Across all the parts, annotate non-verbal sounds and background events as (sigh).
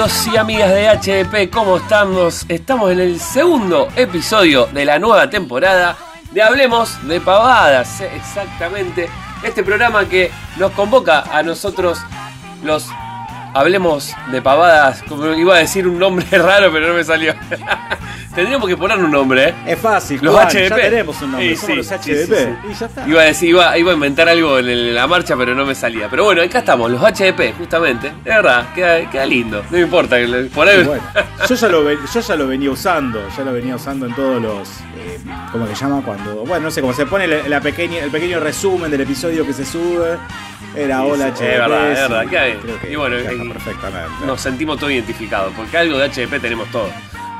amigos y amigas de HDP? ¿Cómo estamos? Estamos en el segundo episodio de la nueva temporada de Hablemos de Pavadas, exactamente. Este programa que nos convoca a nosotros los Hablemos de Pavadas, como iba a decir un nombre (laughs) raro pero no me salió. (laughs) Tendríamos que poner un nombre, ¿eh? Es fácil, Los Juan, HDP. Ya tenemos un nombre, Sí, somos sí, los HDP. sí, sí. Y ya está. Iba a decir, iba, iba a inventar algo en, la marcha, pero no me salía. Pero bueno, acá estamos, los HDP, justamente. De verdad, queda, queda lindo. No me importa. Y bueno, (laughs) yo ya, lo, yo ya lo venía usando, ya lo venía usando en todos los. eh, ¿Cómo se llama? Cuando. Bueno, no sé cómo se pone la, la pequeña, el pequeño resumen del episodio que se sube. Era hola sí, HDP. es verdad, es verdad, que Y bueno, perfectamente. Nos sentimos todos identificados, porque algo de HDP tenemos todos,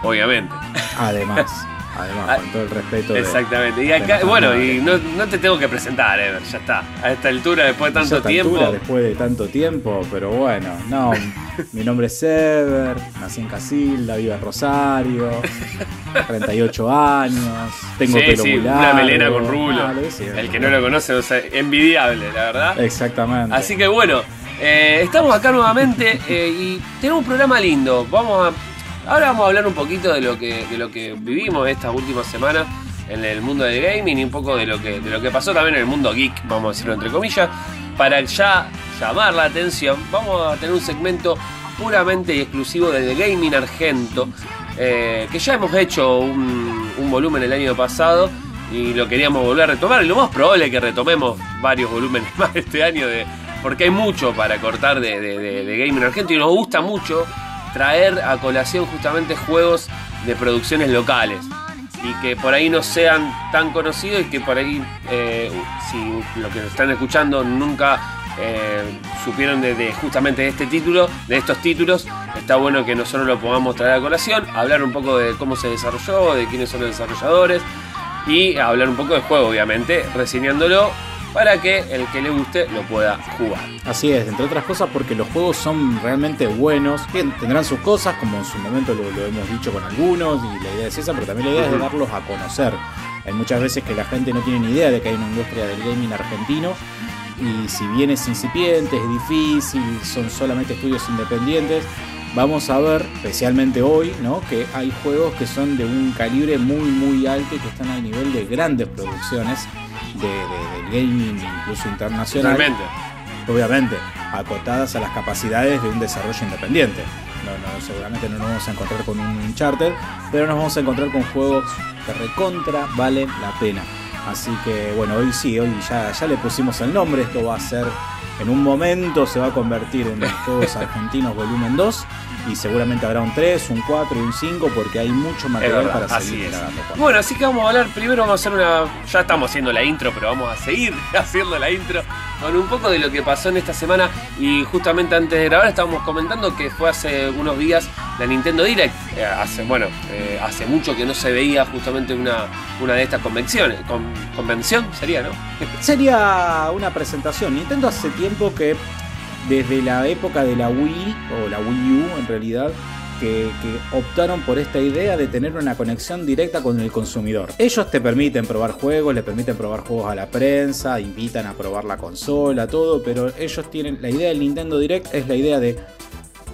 obviamente. Además, (laughs) además, Ah, con todo el respeto. de- Exactamente. Y acá, bueno, y no, no te tengo que presentar, Ever, ya está. A esta altura, después de Ya a tanto esta tiempo. altura, después de tanto tiempo, pero bueno, no. (laughs) mi nombre es Sever, nací en Casilda, vivo en Rosario, (laughs) 38 años, tengo sí, pelo sí, muy una largo. melena con rulo. Ah. El que no lo conoce, o sea, envidiable, la verdad. Exactamente. Así que bueno, eh, estamos acá nuevamente eh, y tenemos un programa lindo. Vamos a. Ahora vamos a hablar un poquito de lo que, vivimos estas últimas semanas en el mundo del gaming y un poco de lo que, pasó también en el mundo geek, vamos a decirlo entre comillas. Para ya llamar la atención, vamos a tener un segmento puramente y exclusivo del gaming argento. eh, que ya hemos hecho un, volumen el año pasado y lo queríamos volver a retomar. Y lo más probable es que retomemos varios volúmenes (laughs) más este año, porque hay mucho para cortar de, de, de- de gaming argento y nos gusta mucho traer a colación justamente juegos de producciones locales. Y que por ahí no sean tan conocidos y que por ahí, eh, si lo que nos están escuchando nunca eh, supieron de, de justamente de este título, de estos títulos, está bueno que nosotros lo podamos traer a colación, hablar un poco de cómo se desarrolló, de quiénes son los desarrolladores y hablar un poco del juego, obviamente, reseñándolo para que el que le guste lo pueda jugar. Así es, entre otras cosas porque los juegos son realmente buenos. Tendrán sus cosas, como en su momento lo, lo hemos dicho con algunos, y la idea es esa, pero también la idea es de darlos a conocer. Hay muchas veces que la gente no tiene ni idea de que hay una industria del gaming argentino, y si bien es incipiente, es difícil, son solamente estudios independientes, vamos a ver, especialmente hoy, ¿no? que hay juegos que son de un calibre muy muy alto y que están al nivel de grandes producciones de, de- del gaming incluso internacional obviamente acotadas a las capacidades de un desarrollo independiente. No, no, seguramente no nos vamos a encontrar con un Uncharted, pero nos vamos a encontrar con juegos que recontra valen la pena. Así que bueno, hoy sí, hoy ya, ya le pusimos el nombre, esto va a ser, en un momento se va a convertir en Juegos (laughs) Argentinos Volumen 2 y seguramente habrá un 3, un 4 y un 5 porque hay mucho material verdad, para seguir Juan. Bueno, así que vamos a hablar, primero vamos a hacer una, ya estamos haciendo la intro, pero vamos a seguir (laughs) haciendo la intro con un poco de lo que pasó en esta semana y justamente antes de grabar estábamos comentando que fue hace unos días la Nintendo Direct, Eh, hace, bueno, eh, hace mucho que no se veía justamente una, una de estas convenciones, con, convención sería, ¿no? (laughs) Sería una presentación. Nintendo hace tiempo que, desde la época de la Wii, o la Wii U en realidad, que, optaron por esta idea de tener una conexión directa con el consumidor. Ellos te permiten probar juegos, le permiten probar juegos a la prensa, invitan a probar la consola, todo, pero ellos tienen, la idea del Nintendo Direct es la idea de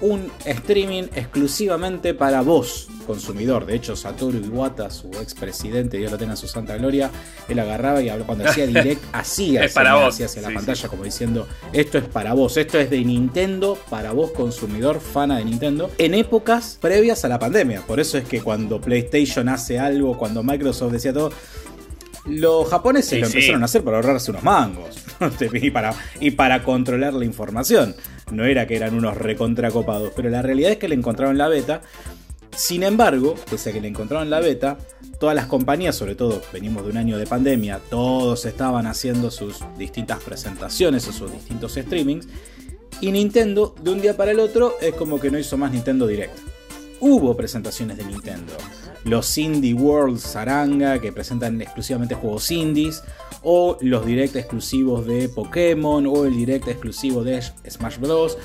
un streaming exclusivamente para vos, consumidor. De hecho, Satoru Iwata, su expresidente, Dios lo tenga en su santa gloria, él agarraba y hablaba- cuando hacía (laughs) direct, hacía Es para señas vos. hacia la Sí, pantalla como diciendo, esto es para vos, esto es de Nintendo, para vos, consumidor, fana de Nintendo, en épocas previas a la pandemia. Por eso es que cuando PlayStation hace algo, cuando Microsoft decía todo, los japoneses Sí, lo empezaron a hacer para ahorrarse unos mangos (laughs) y, para, y para controlar la información. No era que eran unos recontracopados, pero la realidad es que le encontraron la beta. Sin embargo, pese a que le encontraron la beta, todas las compañías, sobre todo venimos de un año de pandemia, todos estaban haciendo sus distintas presentaciones o sus distintos streamings. Y Nintendo, de un día para el otro, es como que no hizo más Nintendo Direct. Hubo presentaciones de Nintendo. Los Indie World Saranga, que presentan exclusivamente juegos indies. O los direct exclusivos de Pokémon. O el direct exclusivo de Smash Bros.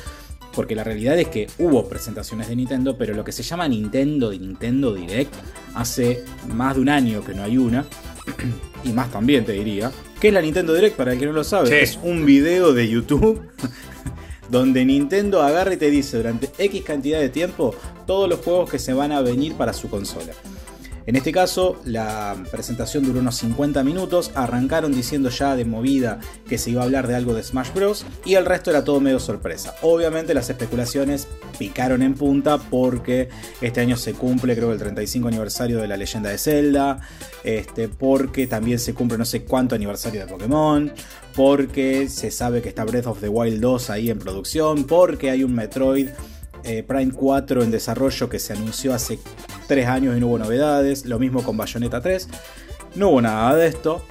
Porque la realidad es que hubo presentaciones de Nintendo, pero lo que se llama Nintendo de Nintendo Direct hace más de un año que no hay una. (clears throat) y más también te diría. ¿Qué es la Nintendo Direct? Para el que no lo sabe, Sí. es un video de YouTube (laughs) donde Nintendo agarra y te dice durante X cantidad de tiempo todos los juegos que se van a venir para su consola. En este caso, la presentación duró unos 50 minutos, arrancaron diciendo ya de movida que se iba a hablar de algo de Smash Bros. y el resto era todo medio sorpresa. Obviamente las especulaciones picaron en punta porque este año se cumple creo el 35 aniversario de la leyenda de Zelda, este, porque también se cumple no sé cuánto aniversario de Pokémon, porque se sabe que está Breath of the Wild 2 ahí en producción, porque hay un Metroid eh, Prime 4 en desarrollo que se anunció hace 3 años y no hubo novedades. Lo mismo con Bayonetta 3. No hubo nada de esto.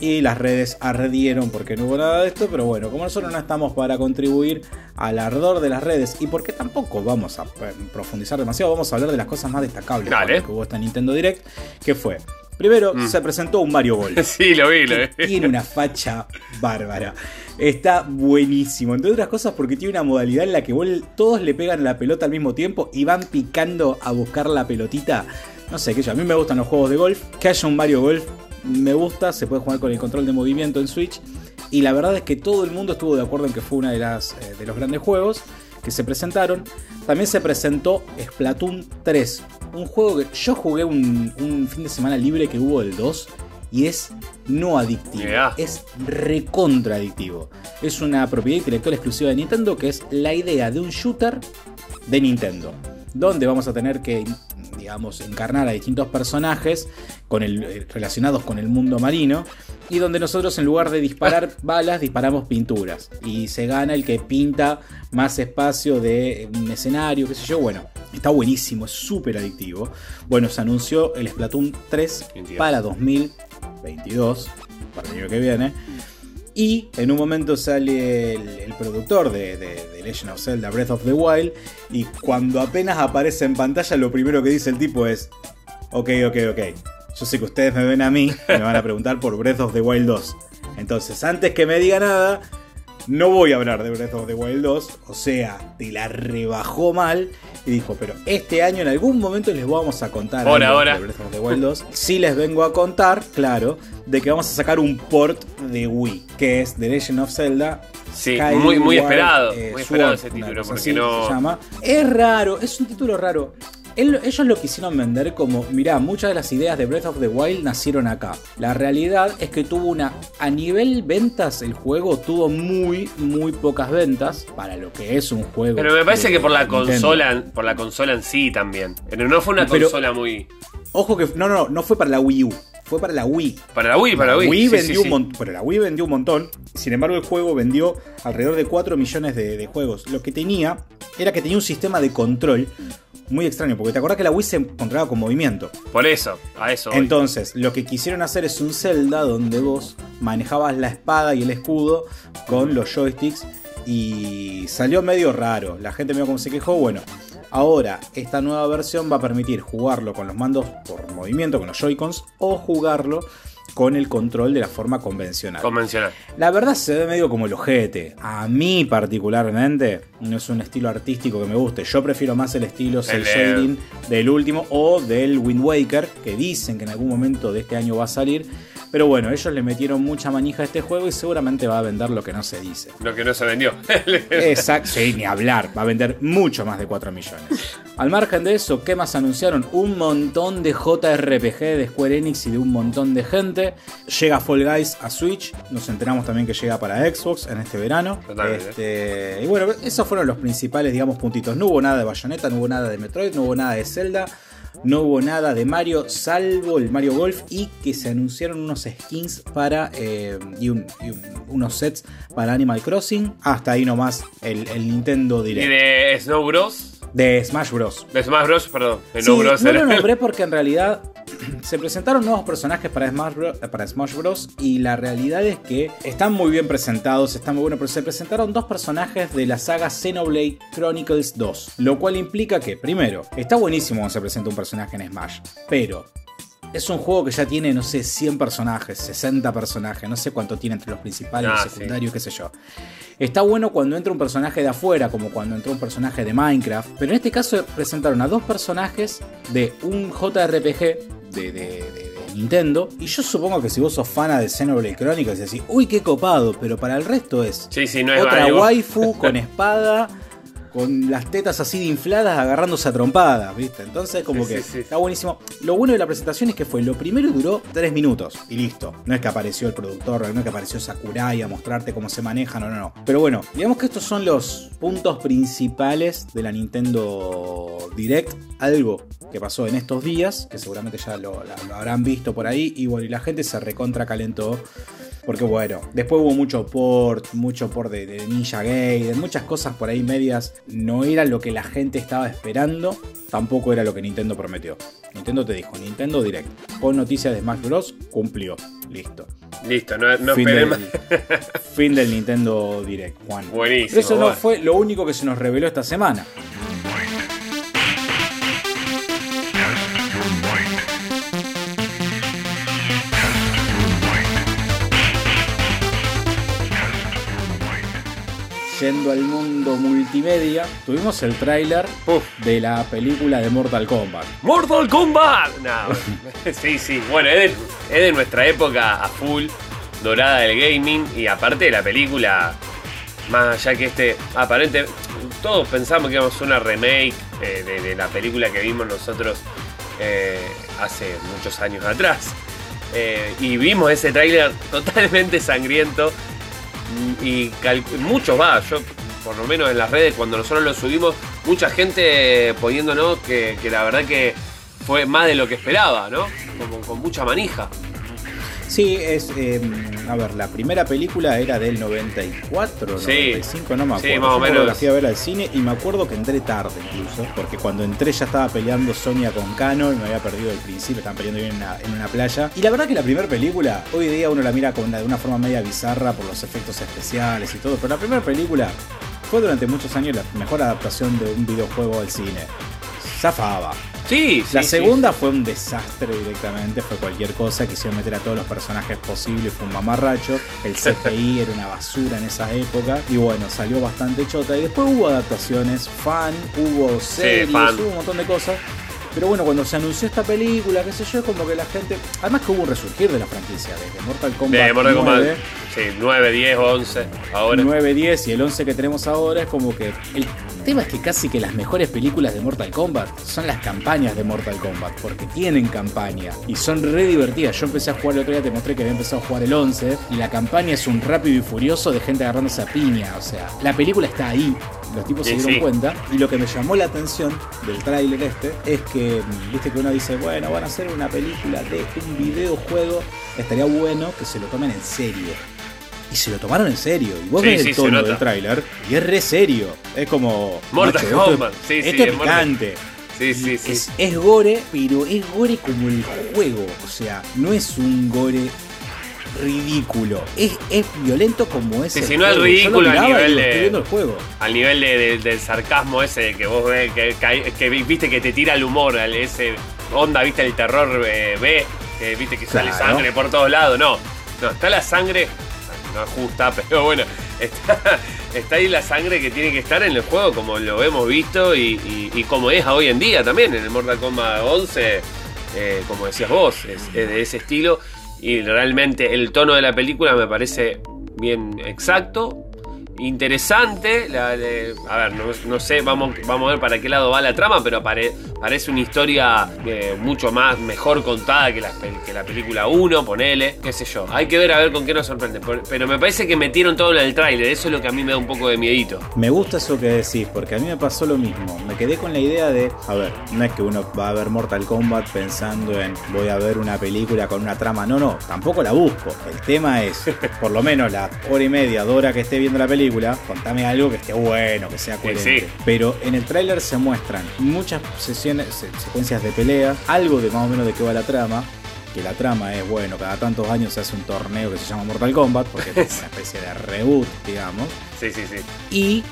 Y las redes ardieron porque no hubo nada de esto. Pero bueno, como nosotros no estamos para contribuir al ardor de las redes. Y porque tampoco vamos a profundizar demasiado. Vamos a hablar de las cosas más destacables que hubo esta Nintendo Direct. Que fue Primero, mm. se presentó un Mario Golf. (laughs) sí, lo vi, lo vi. Tiene una facha bárbara. Está buenísimo. Entre otras cosas, porque tiene una modalidad en la que todos le pegan la pelota al mismo tiempo y van picando a buscar la pelotita. No sé, que yo. A mí me gustan los juegos de golf. Que haya un Mario Golf me gusta. Se puede jugar con el control de movimiento en Switch. Y la verdad es que todo el mundo estuvo de acuerdo en que fue uno de, las, eh, de los grandes juegos que se presentaron. También se presentó Splatoon 3, un juego que yo jugué un, fin de semana libre que hubo el 2 y es no adictivo, es recontra adictivo. Es una propiedad intelectual exclusiva de Nintendo que es la idea de un shooter de Nintendo, donde vamos a tener que digamos, encarnar a distintos personajes con el, eh, relacionados con el mundo marino y donde nosotros en lugar de disparar (laughs) balas disparamos pinturas. Y se gana el que pinta más espacio de un escenario, qué sé yo, bueno, está buenísimo, es súper adictivo. Bueno, se anunció el Splatoon 3 para 2022, para el año que viene. Y en un momento sale el, productor de, de, Legend of Zelda Breath of the Wild. Y cuando apenas aparece en pantalla, lo primero que dice el tipo es: Ok, ok, ok. Yo sé que ustedes me ven a mí y me van a preguntar por Breath of the Wild 2. Entonces, antes que me diga nada, no voy a hablar de Breath of the Wild 2. O sea, te la rebajó mal. Y dijo, pero este año en algún momento les vamos a contar ahora, ahora. de Breath of the Wild 2. Sí les vengo a contar, claro, de que vamos a sacar un port de Wii, que es The Legend of Zelda. Sí, muy, muy esperado. Eh, muy esperado ese título, porque no... Se llama. Es raro, es un título raro ellos lo quisieron vender como, mirá, muchas de las ideas de Breath of the Wild nacieron acá. La realidad es que tuvo una, a nivel ventas, el juego tuvo muy, muy pocas ventas para lo que es un juego. Pero me parece que por la consola, por la consola en sí también. Pero no fue una consola muy... Ojo que, no, no, no fue para la Wii U fue para la Wii. Para la Wii, para la Wii. vendió un montón, pero la Wii vendió un montón. Sin embargo, el juego vendió alrededor de 4 millones de, de, juegos. Lo que tenía era que tenía un sistema de control muy extraño, porque te acordás que la Wii se encontraba con movimiento. Por eso, a eso. Entonces, lo que quisieron hacer es un Zelda donde vos manejabas la espada y el escudo con los joysticks y salió medio raro. La gente medio como se quejó, bueno. Ahora, esta nueva versión va a permitir jugarlo con los mandos por movimiento, con los Joy-Cons, o jugarlo con el control de la forma convencional. Convencional. La verdad se ve medio como el ojete. A mí particularmente no es un estilo artístico que me guste. Yo prefiero más el estilo cel shading del último o del Wind Waker, que dicen que en algún momento de este año va a salir. Pero bueno, ellos le metieron mucha manija a este juego y seguramente va a vender lo que no se dice. Lo que no se vendió. (laughs) Exacto, sí, ni hablar. Va a vender mucho más de 4 millones. Al margen de eso, ¿qué más anunciaron? Un montón de JRPG de Square Enix y de un montón de gente. Llega Fall Guys a Switch. Nos enteramos también que llega para Xbox en este verano. Este, y bueno, esos fueron los principales, digamos, puntitos. No hubo nada de Bayonetta, no hubo nada de Metroid, no hubo nada de Zelda. No hubo nada de Mario, salvo el Mario Golf y que se anunciaron unos skins para eh, y, unos sets para Animal Crossing. Hasta ahí nomás el, el Nintendo Direct. ¿Y de Snow Bros? De Smash Bros. De Smash Bros, perdón. no lo nombré porque en realidad (clears throat) se presentaron nuevos personajes para Smash, Bros, para Smash Bros. Y la realidad es que están muy bien presentados, están muy buenos. Pero se presentaron dos personajes de la saga Xenoblade Chronicles 2. Lo cual implica que, primero, está buenísimo cuando se presenta un personaje en Smash. Pero es un juego que ya tiene, no sé, 100 personajes, 60 personajes, no sé cuánto tiene entre los principales, los ah, secundarios, qué sé yo. Está bueno cuando entra un personaje de afuera, como cuando entró un personaje de Minecraft, pero en este caso presentaron a dos personajes de un JRPG de, Nintendo. Y yo supongo que si vos sos fana de Xenoblade Chronicles decís, uy, qué copado, pero para el resto es Sí, sí, no es otra waifu con (laughs) espada, con las tetas así de infladas agarrándose a trompadas, ¿viste? Entonces, como Sí, que sí, sí. está buenísimo. Lo bueno de la presentación es que fue, lo primero duró 3 minutos y listo. No es que apareció el productor, no es que apareció Sakurai a mostrarte cómo se maneja, no, no, no. Pero bueno, digamos que estos son los puntos principales de la Nintendo Direct. Algo que pasó en estos días, que seguramente ya lo, lo habrán visto por ahí, y bueno, y la gente se recontra calentó. Porque bueno, después hubo mucho port, mucho port de, de Ninja Gaiden, muchas cosas por ahí medias. No era lo que la gente estaba esperando, tampoco era lo que Nintendo prometió. Nintendo te dijo, Nintendo Direct, con noticias de Smash Bros. cumplió. Listo. Listo, no, no fin, del, (laughs) fin del Nintendo Direct, Juan. Buenísimo, Pero eso no fue lo único que se nos reveló esta semana. Yendo al mundo multimedia, tuvimos el tráiler de la película de Mortal Kombat. ¡Mortal Kombat! No, (laughs) sí, sí. Bueno, es de, es de nuestra época a full, dorada del gaming. Y aparte de la película, más allá que este. Aparente, todos pensamos que íbamos a una remake eh, de, de la película que vimos nosotros eh, hace muchos años atrás. Eh, y vimos ese tráiler (laughs) totalmente sangriento. Y muchos va, yo por lo menos en las redes cuando nosotros lo subimos, mucha gente poniéndonos que, que la verdad que fue más de lo que esperaba, ¿no? Como con mucha manija. Sí, es. eh, a ver, la primera película era del 94, Sí. 95, no me Sí, acuerdo. más o Yo me acuerdo menos. La fui a ver al cine y me acuerdo que entré tarde incluso, porque cuando entré ya estaba peleando Sonia con Kano y me había perdido el principio, estaban peleando bien en una, en una playa. Y la verdad que la primera película, hoy día uno la mira con una- de una forma media bizarra por los efectos especiales y todo, pero la primera película fue durante muchos años la mejor adaptación de un videojuego al cine. Zafaba. Sí, La sí. segunda fue un desastre directamente, fue cualquier cosa, quisieron meter a todos los personajes posibles, fue un mamarracho, el (laughs) CGI era una basura en esa época, y bueno, salió bastante chota, y después hubo adaptaciones, fan, hubo series, fan. hubo un montón de cosas, pero bueno, cuando se anunció esta película, qué sé yo, es como que la gente, además que hubo un resurgir de la franquicia, desde Mortal Kombat, De Mortal 9, Kombat. Sí, 9, 10, 11. Ahora. 9, 10 y el 11 que tenemos ahora es como que el tema es que casi que las mejores películas de Mortal Kombat son las campañas de Mortal Kombat, porque tienen campaña y son re divertidas. Yo empecé a jugar el otro día, te mostré que había empezado a jugar el 11 y la campaña es un rápido y furioso de gente agarrándose a piña, o sea, la película está ahí. Los tipos se dieron sí. cuenta y lo que me llamó la atención del tráiler este es que, mm, viste que uno dice, bueno, van a hacer una película de un videojuego, estaría bueno que se lo tomen en serio. Y se lo tomaron en serio. Y vos Sí, ves sí, el tono del tráiler y es re serio. Es como. Mortal macho, Kombat, sí, sí, Esto es picante. Sí, sí, sí. Es, es gore, pero es gore como el juego. O sea, no es un gore ridículo. Es, es violento como es Sí, el sí, no es ridículo a miraba y nivel de- el juego. Al nivel de- de- del sarcasmo ese que vos ves, que, que- que viste que te tira el humor, al- ese onda, viste, el terror eh, B, que viste que sale Claro. sangre por todos lados. No, no, está la sangre, no justa, (laughs) pero bueno, está, ahí la sangre que tiene que estar en el juego como lo hemos visto y, como es hoy en día también en el Mortal Kombat 11, eh, como decías vos, es, es de ese estilo y realmente el tono de la película me parece bien exacto. Interesante, la de- a ver, no, no sé, vamos, vamos a ver para qué lado va la trama, pero pare- parece una historia eh, mucho más, mejor contada que la, que la película 1, ponele, qué sé yo. Hay que ver a ver con qué nos sorprende, pero me parece que metieron todo en el tráiler, eso es lo que a mí me da un poco de miedito. Me gusta eso que decís, porque a mí me pasó lo mismo. Me quedé con la idea de, a ver, no es que uno va a ver Mortal Kombat pensando en voy a ver una película con una trama. No, no, tampoco la busco. El tema es, (laughs) por lo menos la hora y media, dos horas que esté viendo la película, contame algo que esté bueno, que sea coherente. sí. Pero en el tráiler se muestran muchas sesiones, se- secuencias de pelea, algo de más o menos de qué va la trama. Que la trama es, bueno, cada tantos años se hace un torneo que se llama Mortal Kombat, porque es (laughs) una especie de reboot, digamos Sí, sí, sí. y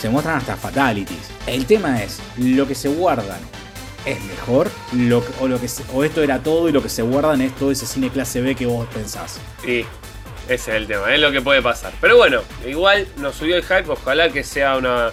se muestran hasta fatalities. El tema es, lo que se guardan es mejor, lo o, lo que o esto era todo y lo que se guardan es todo ese cine clase B que vos pensás. Y ese es el tema, es lo que puede pasar. Pero bueno, igual nos subió el hype, ojalá que sea una,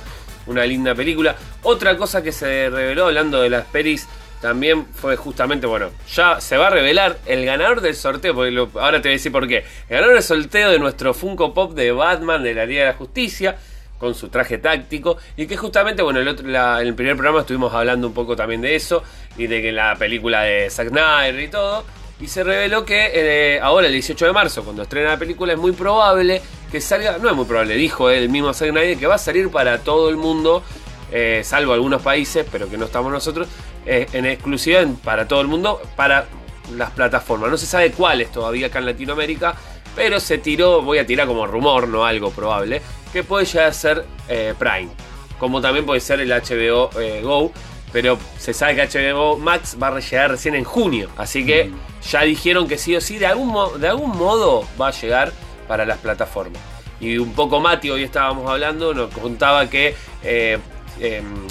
una linda película. Otra cosa que se reveló hablando de las pelis también fue justamente, bueno, ya se va a revelar el ganador del sorteo, porque ahora te voy a decir por qué. El ganador del sorteo de nuestro Funko Pop de Batman de la Liga de la Justicia, con su traje táctico, y que justamente, bueno, el en el primer programa estuvimos hablando un poco también de eso, y de que la película de Zack Snyder y todo, y se reveló que eh, ahora el 18 de marzo, cuando estrena la película, es muy probable que salga, no es muy probable, dijo el mismo Zack Snyder, que va a salir para todo el mundo, eh, salvo algunos países, pero que no estamos nosotros, eh, en exclusiva para todo el mundo, para las plataformas. No se sabe cuáles todavía acá en Latinoamérica, pero se tiró, voy a tirar como rumor, no algo probable, que puede llegar a ser Prime, como también puede ser el HBO Go pero se sabe que HBO Max va a llegar recién en junio. Así que ya dijeron que sí o sí, de algún, de algún modo va a llegar para las plataformas. Y un poco Mati, hoy estábamos hablando, nos contaba que eh, em,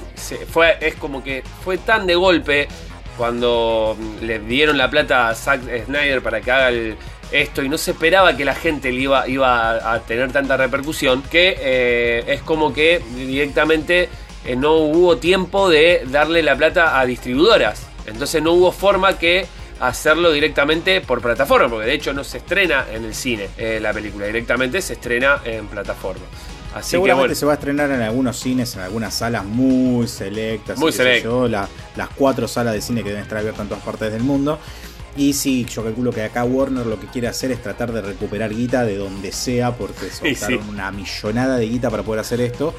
fue, es como que fue tan de golpe cuando le dieron la plata a Zack Snyder para que haga esto y no se esperaba que la gente le iba, iba a, tener tanta repercusión que eh, es como que directamente eh, no hubo tiempo de darle la plata a distribuidoras. Entonces no hubo forma que hacerlo directamente por plataforma, porque de hecho no se estrena en el cine eh, la película, directamente se estrena en plataforma. Así Seguramente se va a estrenar en algunos cines, en algunas salas muy selectas. Muy selectas. las cuatro salas de cine que deben estar abiertas en todas partes del mundo. Y sí, yo calculo que acá Warner lo que quiere hacer es tratar de recuperar guita de donde sea, porque (laughs) soltaron una millonada de guita para poder hacer esto.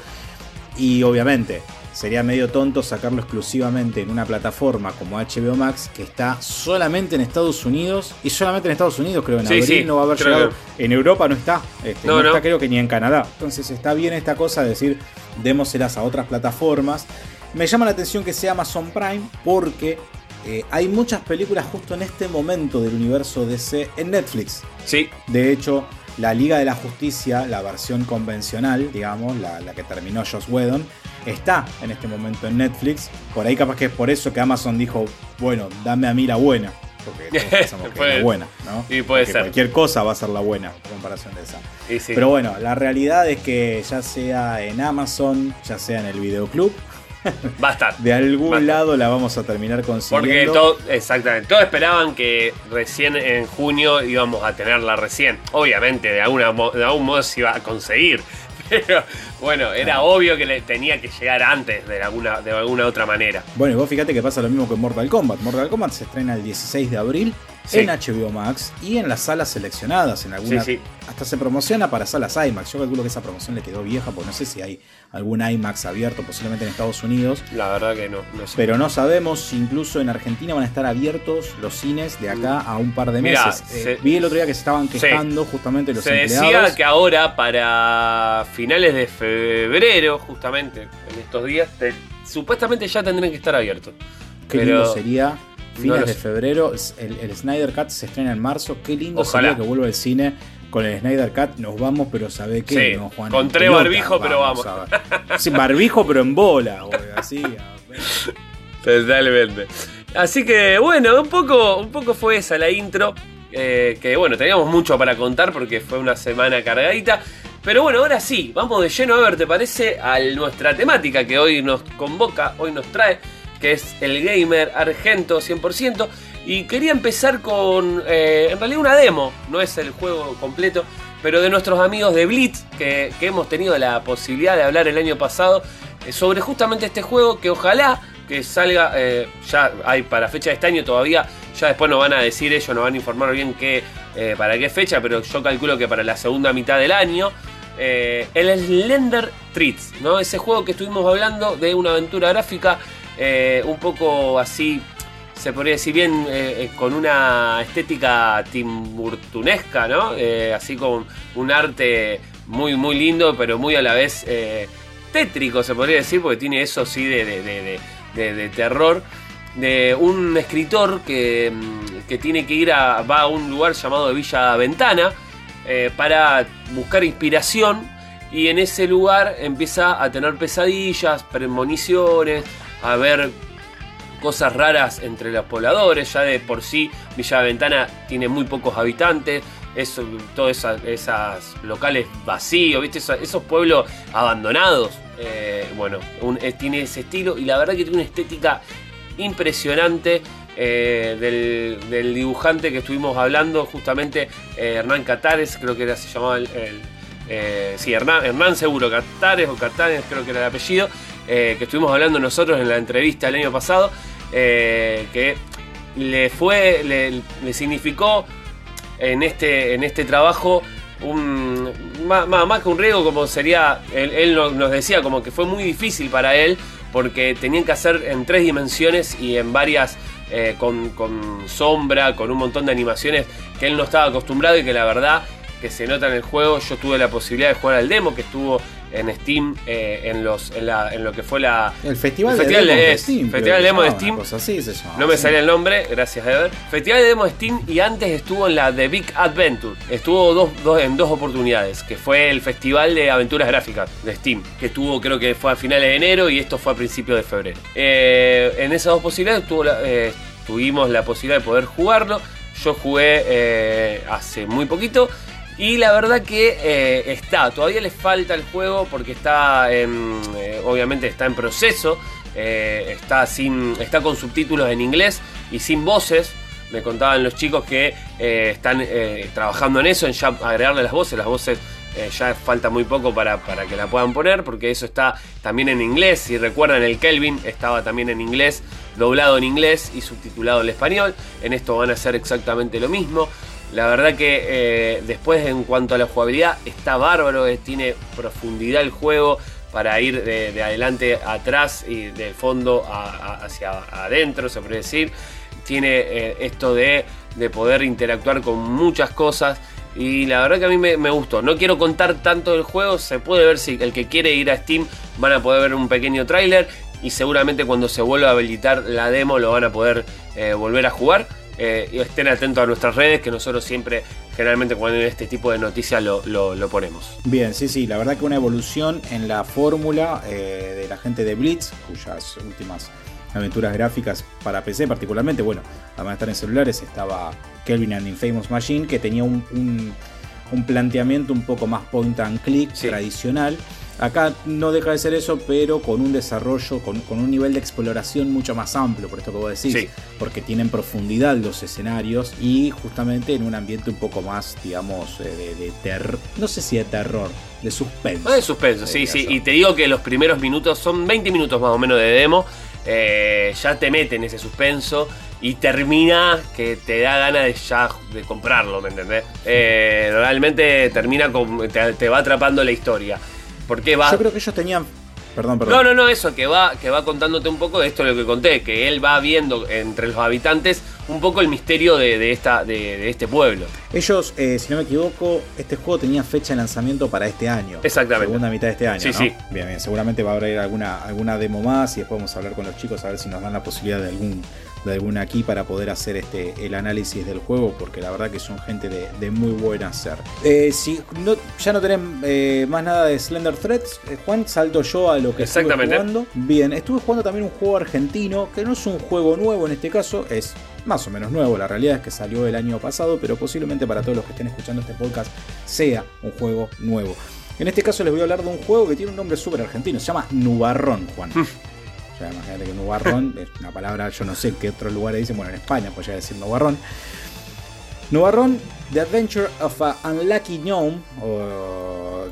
Y obviamente sería medio tonto sacarlo exclusivamente en una plataforma como HBO Max que está solamente en Estados Unidos y solamente en Estados Unidos creo en abril no va a haber llegado. en Europa no está este, no, está creo que ni en Canadá. Entonces está bien esta cosa de decir démoselas a otras plataformas. Me llama la atención que sea Amazon Prime porque eh, hay muchas películas justo en este momento del universo DC en Netflix. Sí. De hecho la Liga de la Justicia, la versión convencional, digamos, la, que terminó Joss Whedon, está en este momento en Netflix. Por ahí capaz que es por eso que Amazon dijo, bueno, dame a mí la buena. Porque (laughs) pensamos que es la buena, ¿no? Y puede ser. Cualquier cosa va a ser la buena en comparación de esa. Pero bueno, la realidad es que ya sea en Amazon, ya sea en el videoclub, (laughs) Va a estar. De algún lado la vamos a terminar consiguiendo. Porque todo, exactamente, todos esperaban que recién en junio íbamos a tenerla recién. Obviamente, de, alguna, de algún modo se iba a conseguir. (laughs) Pero bueno, era obvio que le tenía que llegar antes de alguna, de alguna otra manera. Bueno, y vos fíjate que pasa lo mismo que Mortal Kombat. Mortal Kombat se estrena el 16 de abril en HBO Max y en las salas seleccionadas. En algunas, Hasta se promociona para salas IMAX. Yo calculo que esa promoción le quedó vieja, porque no sé si hay algún IMAX abierto, posiblemente en Estados Unidos. La verdad que no. Pero no sabemos si incluso en Argentina van a estar abiertos los cines de acá a un par de meses. Eh, vi el otro día que se estaban quejando justamente los se empleados. Se decía que ahora, para finales de febrero, justamente en estos días, supuestamente ya tendrían que estar abiertos. Qué lindo sería fines de febrero. El, Snyder Cut se estrena en marzo. Qué lindo sería que vuelva al cine. Con el Snyder Cut nos vamos, pero ¿sabe qué? no, Juan, con tres barbijo, pero vamos. Sí, barbijo, pero en bola. así. Totalmente. Así que bueno, un poco, un poco fue esa la intro. Eh, que bueno, teníamos mucho para contar porque fue una semana cargadita. Pero bueno, ahora sí, vamos de lleno a ver, ¿te parece? A nuestra temática que hoy nos convoca, hoy nos trae que es el gamer argento 100%. Y quería empezar con, eh, en realidad, una demo, no es el juego completo, pero de nuestros amigos de Blitz, que, hemos tenido la posibilidad de hablar el año pasado eh, sobre justamente este juego que ojalá que salga, eh, ya hay para fecha de este año todavía, ya después nos van a decir ellos, nos van a informar bien qué, para qué fecha, pero yo calculo que para la segunda mitad del año. el Slender Treats, ¿no? Ese juego que estuvimos hablando de una aventura gráfica eh, un poco así, se podría decir bien, eh, eh, con una estética timburtunesca, ¿no? así con un arte muy, muy lindo, pero muy a la vez tétrico, se podría decir, porque tiene eso sí de, de, terror. De un escritor que, mm, que, tiene que ir a, va a un lugar llamado Villa Ventana para buscar inspiración y en ese lugar empieza a tener pesadillas, premoniciones, a ver cosas raras entre los pobladores. Ya de por sí Villa Ventana tiene muy pocos habitantes. Eso, todos esos locales vacíos, ¿viste? Esos, pueblos abandonados. Eh, bueno, eh, tiene ese estilo y la verdad que tiene una estética impresionante eh, del, dibujante que estuvimos hablando, justamente Hernán Catares, creo que se llamaba el, sí, Hernán, Hernán seguro, Catares o Catares, creo que era el apellido, que estuvimos hablando nosotros en la entrevista el año pasado, que le fue, le, significó en este, en este trabajo un, más, más, que un riesgo, como sería, él, nos decía como que fue muy difícil para él porque tenían que hacer en tres dimensiones y en varias eh, con, sombra, con un montón de animaciones que él no estaba acostumbrado y que la verdad que se nota en el juego. Yo tuve la posibilidad de jugar al demo que estuvo en Steam eh, en los en, lo que fue la el festival, de, de, Steam festival de demo de Steam. no me salía el nombre gracias Ever. Festival de demo de Steam y antes estuvo en la The Big Adventure. Estuvo dos, en dos oportunidades que fue el festival de aventuras gráficas de Steam que tuvo creo que fue a finales de enero y esto fue a principios de febrero. Eh, en esas dos posibilidades eh, tuvimos la posibilidad de poder jugarlo. Yo jugué hace muy poquito y la verdad que eh, está, todavía le falta el juego porque está eh, obviamente está en proceso, eh, está, sin, está con subtítulos en inglés y sin voces. Me contaban los chicos que están trabajando en eso, en ya agregarle las voces. Las voces ya falta muy poco para, para, que la puedan poner porque eso está también en inglés. Si recuerdan, el Kelvin estaba también en inglés, doblado en inglés y subtitulado en español. En esto van a hacer exactamente lo mismo. La verdad que eh, después en cuanto a la jugabilidad está bárbaro, eh, tiene profundidad el juego para ir de, adelante a atrás y de fondo hacia adentro, se puede decir. Tiene eh, esto de, poder interactuar con muchas cosas. Y la verdad que a mí me, gustó. No quiero contar tanto del juego. Se puede ver si el que quiere ir a Steam van a poder ver un pequeño tráiler. Y seguramente cuando se vuelva a habilitar la demo lo van a poder volver a jugar. Eh, y estén atentos a nuestras redes que nosotros siempre, generalmente cuando hay este tipo de noticias lo, ponemos. Bien, sí, sí, la verdad que una evolución en la fórmula eh, de la gente de Blitz, cuyas últimas aventuras gráficas para PC particularmente, bueno, además de estar en celulares, estaba Kelvin and Infamous Machine, que tenía un, planteamiento un poco más point and click tradicional Acá no deja de ser eso, pero con un desarrollo, con, un nivel de exploración mucho más amplio, por esto que vos decís, porque tienen profundidad los escenarios y justamente en un ambiente un poco más, digamos, eh, de, terror, no sé si de terror, de suspenso. de suspenso, sí, sí, y te digo que los primeros minutos, son 20 minutos más o menos de demo, eh, ya te meten ese suspenso y termina que te da ganas de ya de comprarlo, ¿me entendés? Eh, realmente termina con, te va atrapando la historia. Porque va. Yo creo que ellos tenían. Perdón, perdón. No, no, no, eso, que va, que va contándote un poco de esto lo que conté, que él va viendo entre los habitantes un poco el misterio de, esta, de, este pueblo. Ellos, eh, si no me equivoco, este juego tenía fecha de lanzamiento para este año. Exactamente. Segunda mitad de este año. Sí, sí. Bien, bien. Seguramente va a haber alguna, alguna demo más y después vamos a hablar con los chicos a ver si nos dan la posibilidad de algún de alguna aquí para poder hacer este, el análisis del juego, porque la verdad que son gente de, muy buen hacer. Eh, si no, ya no tenés eh, más nada de Slender Threads, eh, Juan, salto yo a lo que estuve jugando. Bien, estuve jugando también un juego argentino, que no es un juego nuevo en este caso, es más o menos nuevo, la realidad es que salió el año pasado, pero posiblemente para todos los que estén escuchando este podcast sea un juego nuevo. En este caso les voy a hablar de un juego que tiene un nombre súper argentino, se llama Nubarrón, Juan. O sea, imagínate que nubarrón (laughs) es una palabra, yo no sé qué otros lugares dicen, bueno, en España pues ya decir nubarrón. Nubarrón, The Adventure of a Unlucky Gnome, o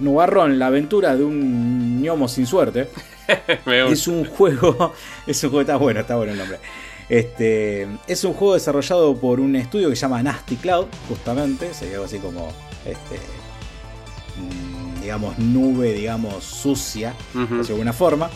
Nubarrón, la aventura de un gnomo sin suerte. (laughs) es un juego, (laughs) es un juego, está bueno, está bueno el nombre. Este, es un juego desarrollado por un estudio que se llama Nasty Cloud, justamente, sería algo así como, este, digamos, nube, digamos, sucia, de alguna forma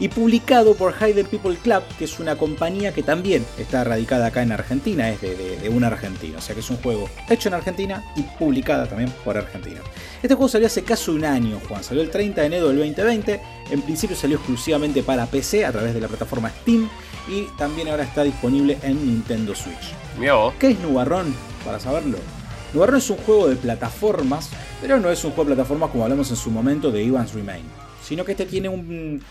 y publicado por Hayden People Club, que es una compañía que también está radicada acá en Argentina, es de, un argentino, o sea que es un juego hecho en Argentina y publicada también por argentinos. Este juego salió hace casi un año, Juan, salió el 30 de enero del 2020, en principio salió exclusivamente para PC a través de la plataforma Steam y también ahora está disponible en Nintendo Switch. ¿Qué es Nubarrón? Para saberlo. Nubarrón es un juego de plataformas, pero no es un juego de plataformas como hablamos en su momento de Ivan's Remain sino que este tiene un,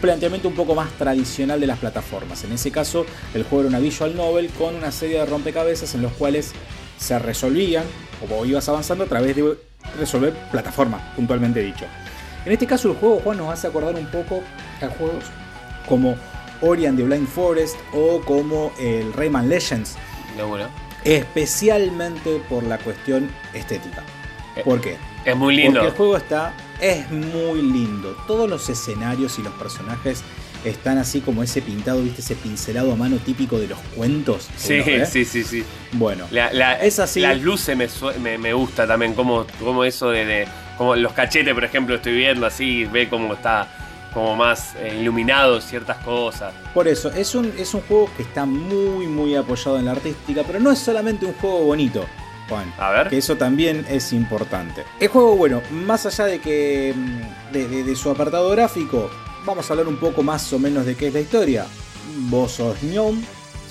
planteamiento un poco más tradicional de las plataformas. En ese caso, el juego era una visual novel con una serie de rompecabezas en los cuales se resolvían, o ibas avanzando a través de resolver plataformas, puntualmente dicho. En este caso, el juego, Juan, nos hace acordar un poco a juegos como Ori and the Blind Forest o como el Rayman Legends. De una. Especialmente por la cuestión estética. Eh, ¿Por qué? Es muy lindo. Porque el juego está. Es muy lindo. Todos los escenarios y los personajes están así como ese pintado, ¿viste? Ese pincelado a mano típico de los cuentos. Sí, uno ve. sí, sí, sí. Bueno, La, la- Es así. Las luces me, me, me gusta también, como, como eso de, de- Como los cachetes, por ejemplo, estoy viendo así, ve cómo está como más eh, iluminado ciertas cosas. por eso, es un, es un juego que está muy, muy apoyado en la artística, pero no es solamente un juego bonito, Juan. A ver. Que eso también es importante. El juego, bueno, más allá de que. mm, de, de- de su apartado gráfico, vamos a hablar un poco más o menos de qué es la historia. Vos sos ñom,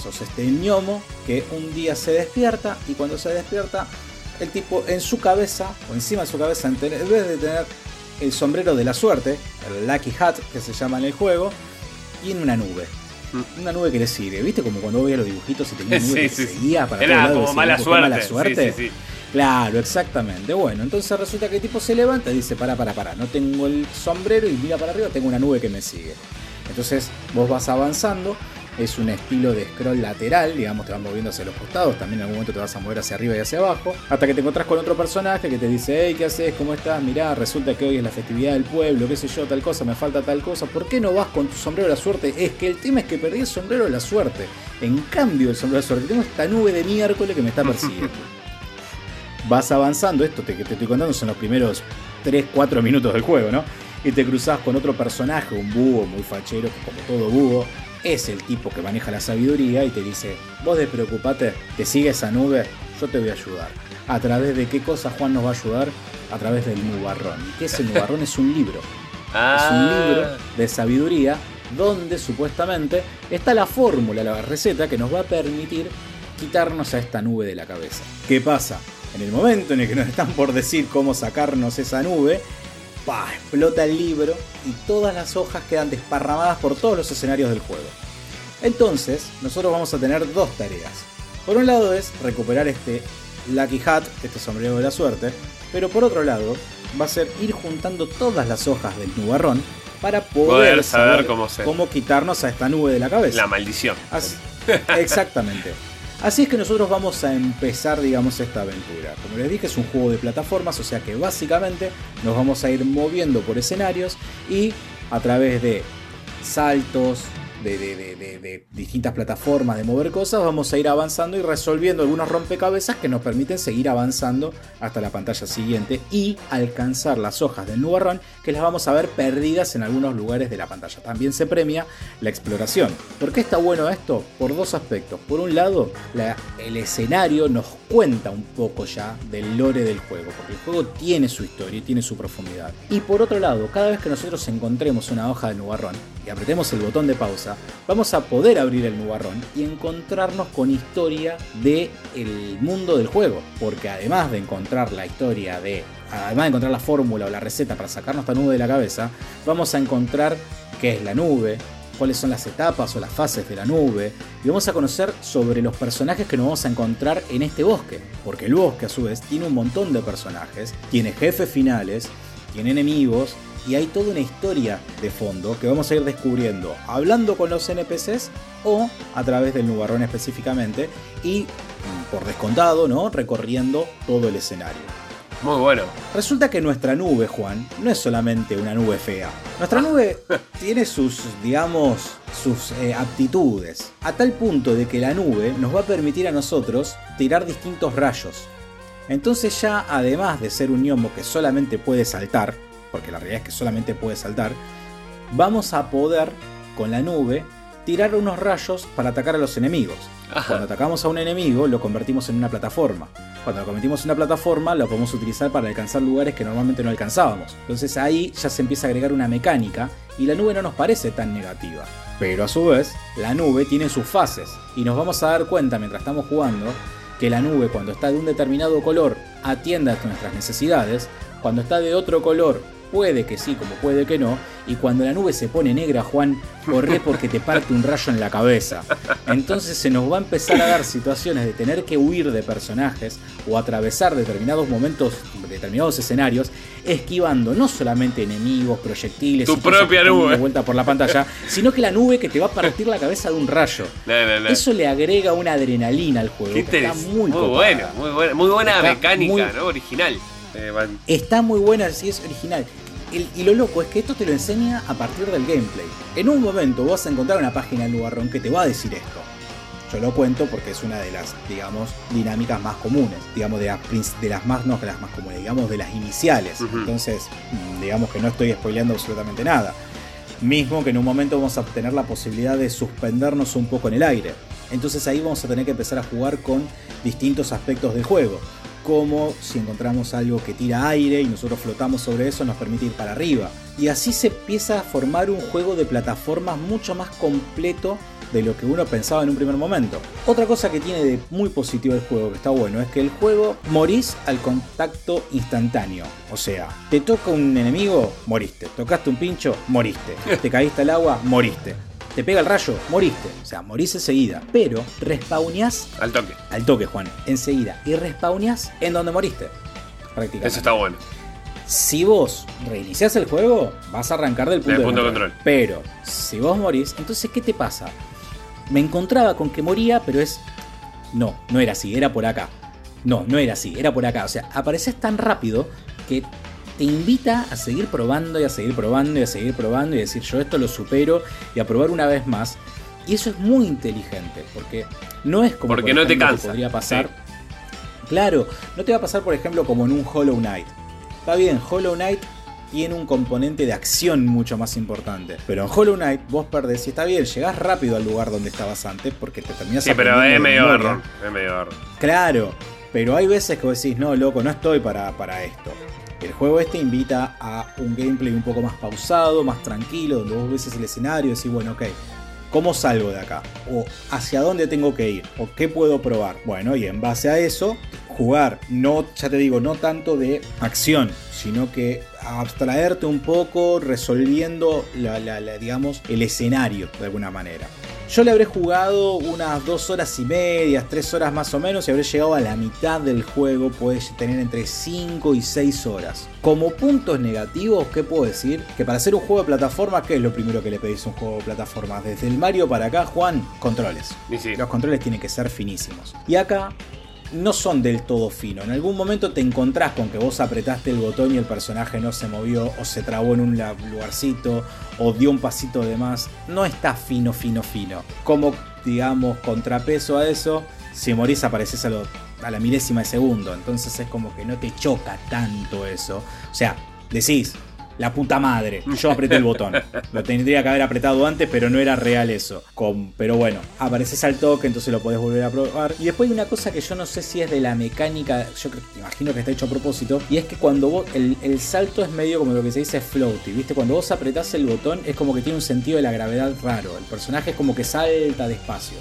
sos este ñomo que un día se despierta y cuando se despierta, el tipo en su cabeza, o encima de su cabeza, en en vez de tener el sombrero de la suerte, el Lucky Hat que se llama en el juego, tiene una nube. Una nube que le sigue, ¿viste? Como cuando veía los dibujitos y tenía una (laughs) nube Sí, que sí, seguía para Era todos lados, como mala "Qué suerte. mala suerte". Sí, sí, sí. Claro, exactamente. Bueno, entonces resulta que el tipo se levanta y dice, para, para, para, no tengo el sombrero y mira para arriba, tengo una nube que me sigue. Entonces vos vas avanzando, es un estilo de scroll lateral, digamos, te vas moviendo hacia los costados, también en algún momento te vas a mover hacia arriba y hacia abajo, hasta que te encontrás con otro personaje que te dice, hey, ¿qué haces? ¿Cómo estás? Mirá, resulta que hoy es la festividad del pueblo, qué sé yo, tal cosa, me falta tal cosa, ¿por qué no vas con tu sombrero de la suerte? Es que el tema es que perdí el sombrero de la suerte. En cambio, el sombrero de la suerte, tengo esta nube de miércoles que me está persiguiendo. (laughs) vas avanzando, esto te- que te estoy contando son los primeros 3-4 minutos del juego, ¿no? Y te cruzas con otro personaje, un búho muy fachero, que como todo búho, es el tipo que maneja la sabiduría y te dice, vos despreocupate, te sigue esa nube, yo te voy a ayudar. ¿A través de qué cosa Juan nos va a ayudar? A través del nubarrón. ¿Y qué es el nubarrón? es un libro. Es un Ah, libro de sabiduría donde supuestamente está la fórmula, la receta que nos va a permitir quitarnos a esta nube de la cabeza. ¿Qué pasa? En el momento en el que nos están por decir cómo sacarnos esa nube, ¡pa! explota el libro y todas las hojas quedan desparramadas por todos los escenarios del juego. Entonces, nosotros vamos a tener dos tareas. Por un lado es recuperar este Lucky Hat, este sombrero de la suerte, pero por otro lado va a ser ir juntando todas las hojas del nubarrón para poder, Poder saber cómo quitarnos a esta nube de la cabeza. la maldición. Así- exactamente. Así es que nosotros vamos a empezar, digamos, esta aventura. Como les dije, es un juego de plataformas, o sea que básicamente nos vamos a ir moviendo por escenarios y a través de saltos, de, distintas plataformas, de mover cosas, vamos a ir avanzando y resolviendo algunos rompecabezas que nos permiten seguir avanzando hasta la pantalla siguiente y alcanzar las hojas del nubarrón que las vamos a ver perdidas en algunos lugares de la pantalla. También se premia la exploración. ¿Por qué está bueno esto? Por dos aspectos. Por un lado, la- el escenario nos cuenta un poco ya del lore del juego, porque el juego tiene su historia y tiene su profundidad. Y por otro lado, cada vez que nosotros encontremos una hoja de nubarrón y apretemos el botón de pausa, vamos a poder abrir el nubarrón y encontrarnos con historia del el mundo del juego, porque además de encontrar la historia de además de encontrar la fórmula o la receta para sacarnos esta nube de la cabeza, vamos a encontrar qué es la nube, cuáles son las etapas o las fases de la nube, y vamos a conocer sobre los personajes que nos vamos a encontrar en este bosque, porque el bosque a su vez tiene un montón de personajes, tiene jefes finales, tiene enemigos, y hay toda una historia de fondo que vamos a ir descubriendo hablando con los NPCs o a través del nubarrón específicamente y mm, por descontado, ¿no? Recorriendo todo el escenario. Muy bueno. Resulta que nuestra nube, Juan, no es solamente una nube fea. Nuestra nube (laughs) tiene sus, digamos, sus eh, aptitudes. A tal punto de que la nube nos va a permitir a nosotros tirar distintos rayos. Entonces ya, además de ser un gnomo que solamente puede saltar, porque la realidad es que solamente puede saltar, vamos a poder, con la nube, tirar unos rayos para atacar a los enemigos. Cuando atacamos a un enemigo, lo convertimos en una plataforma. Cuando lo convertimos en una plataforma, lo podemos utilizar para alcanzar lugares que normalmente no alcanzábamos. Entonces ahí ya se empieza a agregar una mecánica y la nube no nos parece tan negativa. Pero a su vez, la nube tiene sus fases y nos vamos a dar cuenta mientras estamos jugando que la nube cuando está de un determinado color atiende a nuestras necesidades, cuando está de otro color puede que sí, como puede que no. Y cuando la nube se pone negra, Juan, corre porque te parte un rayo en la cabeza. Entonces se nos va a empezar a dar situaciones de tener que huir de personajes o atravesar determinados momentos, determinados escenarios, esquivando no solamente enemigos, proyectiles, tu propia nube, vuelta por la pantalla, sino que la nube que te va a partir la cabeza de un rayo. Eso le agrega una adrenalina al juego. está muy, muy buena, muy buena, muy buena mecánica, ¿no? Original. Eh, está muy buena, sí es original. y lo loco es que esto te lo enseña a partir del gameplay. En un momento vas a encontrar una página en Nubarrón que te va a decir esto. Yo lo cuento porque es una de las, digamos, dinámicas más comunes, digamos, de las, de las más, no las más comunes, digamos, de las iniciales. Entonces, digamos que no estoy spoileando absolutamente nada. Mismo que en un momento vamos a tener la posibilidad de suspendernos un poco en el aire. Entonces ahí vamos a tener que empezar a jugar con distintos aspectos del juego como si encontramos algo que tira aire y nosotros flotamos sobre eso nos permite ir para arriba. Y así se empieza a formar un juego de plataformas mucho más completo de lo que uno pensaba en un primer momento. Otra cosa que tiene de muy positivo el juego, que está bueno, es que el juego morís al contacto instantáneo. O sea, te toca un enemigo, moriste. Tocaste un pincho, moriste. (laughs) Te caíste al agua, moriste te pega el rayo, moriste. O sea, morís enseguida. Pero respawneás. Al toque. Al toque, Juan. Enseguida. Y respawneás en donde moriste. Prácticamente. Eso está bueno. Si vos reiniciás el juego, vas a arrancar del punto, de, control. Pero si vos morís, entonces ¿qué te pasa? Me encontraba con que moría, pero es. No, no era así, era por acá. No, no era así, era por acá. O sea, apareces tan rápido que te invita a seguir probando y a seguir probando y a seguir probando y decir yo esto lo supero y a probar una vez más. Y eso es muy inteligente, porque no es como porque no te cansa. podría pasar. Claro, no te va a pasar, por ejemplo, como en un Hollow Knight. Está bien, Hollow Knight tiene un componente de acción mucho más importante. Pero en Hollow Knight vos perdés y está bien, llegás rápido al lugar donde estabas antes porque te terminás Sí, pero es medio error, es medio error. Claro, pero hay veces que vos decís, no, loco, no estoy para, para esto. El juego este invita a un gameplay un poco más pausado, más tranquilo, donde vos ves el escenario y decís, bueno, ok, ¿cómo salgo de acá? O hacia dónde tengo que ir, o qué puedo probar. Bueno, y en base a eso, jugar, no, ya te digo, no tanto de acción, sino que abstraerte un poco resolviendo digamos, el escenario de alguna manera. Yo le habré jugado unas dos horas y media, tres horas más o menos, y habré llegado a la mitad del juego, puedes tener entre 5 y 6 horas. Como puntos negativos, ¿qué puedo decir? Que para hacer un juego de plataformas, ¿qué es lo primero que le pedís a un juego de plataformas? Desde el Mario para acá, Juan, controles. Los controles tienen que ser finísimos. Y acá no son del todo finos. En algún momento te encontrás con que vos apretaste el botón y el personaje no se movió o se trabó en un lugarcito o dio un pasito de más. No está fino, fino, fino. Como, digamos, contrapeso a eso, si morís apareces a, a la milésima de segundo. Entonces es como que no te choca tanto eso. O sea, decís, la puta madre. Yo apreté el botón. Lo tendría que haber apretado antes, pero no era real eso. Con, pero bueno, apareces al toque, entonces lo podés volver a probar. Y después hay una cosa que yo no sé si es de la mecánica, yo imagino que está hecho a propósito, y es que cuando vos, el, el salto es medio como lo que se dice floaty, ¿viste? Cuando vos apretás el botón es como que tiene un sentido de la gravedad raro. El personaje es como que salta despacio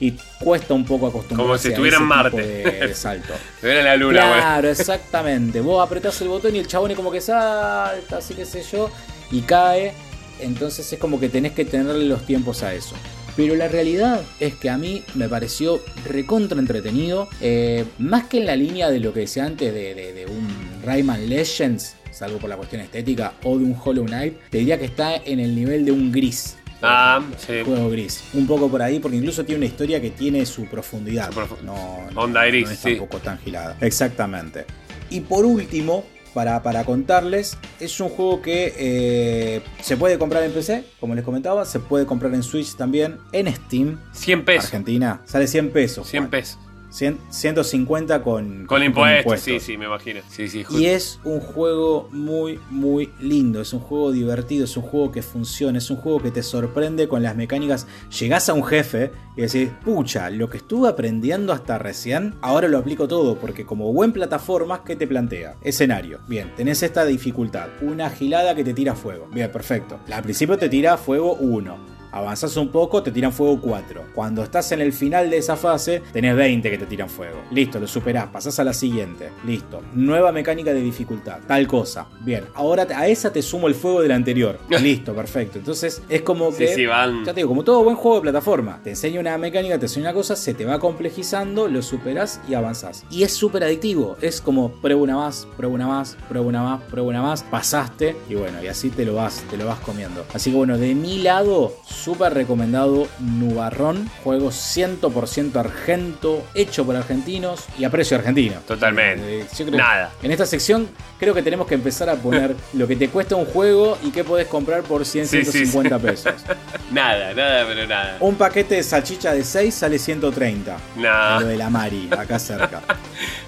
y cuesta un poco acostumbrarse Como si estuviera en Marte. De, salto. (laughs) en la luna, Claro, exactamente. Vos apretás el botón y el chabón es como que salta, así que sé yo, y cae. Entonces es como que tenés que tenerle los tiempos a eso. Pero la realidad es que a mí me pareció recontra entretenido. Eh, más que en la línea de lo que decía antes de, de un Rayman Legends, salvo por la cuestión estética, o de un Hollow Knight, te diría que está en el nivel de un gris. Ah, sí. Juego gris. Un poco por ahí, porque incluso tiene una historia que tiene su profundidad. no, Onda no es tampoco tan gilada. Exactamente. Y por último, para, para, contarles, es un juego que eh, se puede comprar en PC, como les comentaba, se puede comprar en Switch también, en Steam. 100 pesos. Argentina, sale 100 pesos. 100 pesos. 150 con, con, impuestos. Sí, sí, me imagino. Sí, sí, y es un juego muy, muy lindo. Es un juego divertido, es un juego que funciona, es un juego que te sorprende con las mecánicas. Llegás a un jefe y decís, pucha, lo que estuve aprendiendo hasta recién, ahora lo aplico todo. Porque como buen plataformas, ¿qué te plantea? Escenario. Bien, tenés esta dificultad. Una gilada que te tira fuego. Bien, perfecto. Al principio te tira fuego 1 Avanzás un poco, te tiran fuego 4. Cuando estás en el final de esa fase, tenés 20 que te tiran fuego. Listo, lo superás, pasás a la siguiente. Listo. Nueva mecánica de dificultad. Tal cosa. Bien, ahora a esa te sumo el fuego de la anterior. (laughs) Listo, perfecto. Entonces es como que. Sí, van. Ya te digo, como todo buen juego de plataforma. Te enseña una mecánica, te enseña una cosa, se te va complejizando, lo superás y avanzás. Y es súper adictivo. Es como prueba una más, prueba una más, prueba una más, prueba una más. Pasaste y bueno, y así te lo vas, te lo vas comiendo. Así que bueno, de mi lado, súper recomendado Nubarrón. Juego 100% argento, hecho por argentinos y a precio argentino. Totalmente. Eh, yo creo- Nada. En esta sección creo que tenemos que empezar a poner (laughs) lo que te cuesta un juego y qué podés comprar por 100, Sí, sí, 150 pesos. (laughs) Nada, nada, pero nada. Un paquete de salchicha de 6 sale 130. Nah. Lo de la Mari, acá cerca.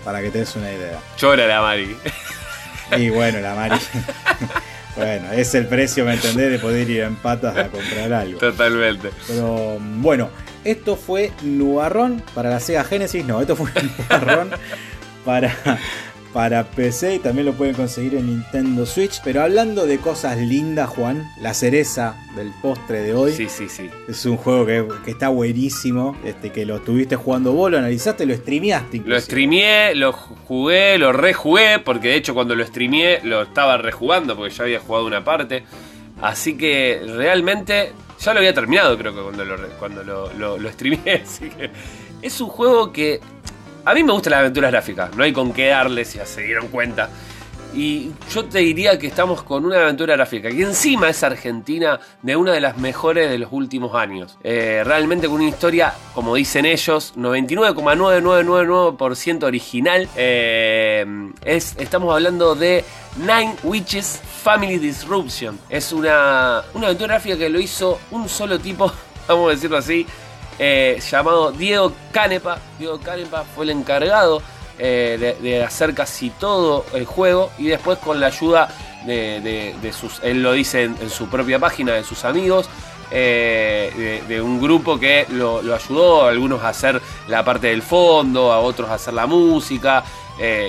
para que te des una idea. Llora la Mari. Y bueno, la Mari. (laughs) bueno, es el precio, ¿me entendés? De poder ir en patas a comprar algo. Totalmente. Pero bueno, esto fue Nubarrón para la Sega Genesis. No, esto fue (laughs) Nubarrón para, para PC y también lo pueden conseguir en Nintendo Switch. Pero hablando de cosas lindas, Juan, la cereza del postre de hoy. Sí, sí, sí. Es un juego que, que está buenísimo, este, que lo estuviste jugando vos, lo analizaste, lo streameaste. Lo streameé, lo jugué, lo rejugué, porque de hecho cuando lo streameé lo estaba rejugando porque ya había jugado una parte. Así que realmente ya lo había terminado creo que cuando lo, cuando lo, lo, lo streameé. (laughs) Así que es un juego que a mí me gustan las aventuras gráficas, no hay con qué darle si ya se dieron cuenta. Y yo te diría que estamos con una aventura gráfica que encima es argentina de una de las mejores de los últimos años. Eh, realmente con una historia, como dicen ellos, 99,9999% original. Eh, es, estamos hablando de Nine Witches Family Disruption. Es una, una aventura gráfica que lo hizo un solo tipo, (laughs) vamos a decirlo así, eh, llamado Diego Canepa. Diego Canepa fue el encargado eh, de, hacer casi todo el juego y después con la ayuda de, de- de sus, él lo dice en, su propia página, de sus amigos. eh, de, un grupo que lo, ayudó, a algunos a hacer la parte del fondo, a otros a hacer la música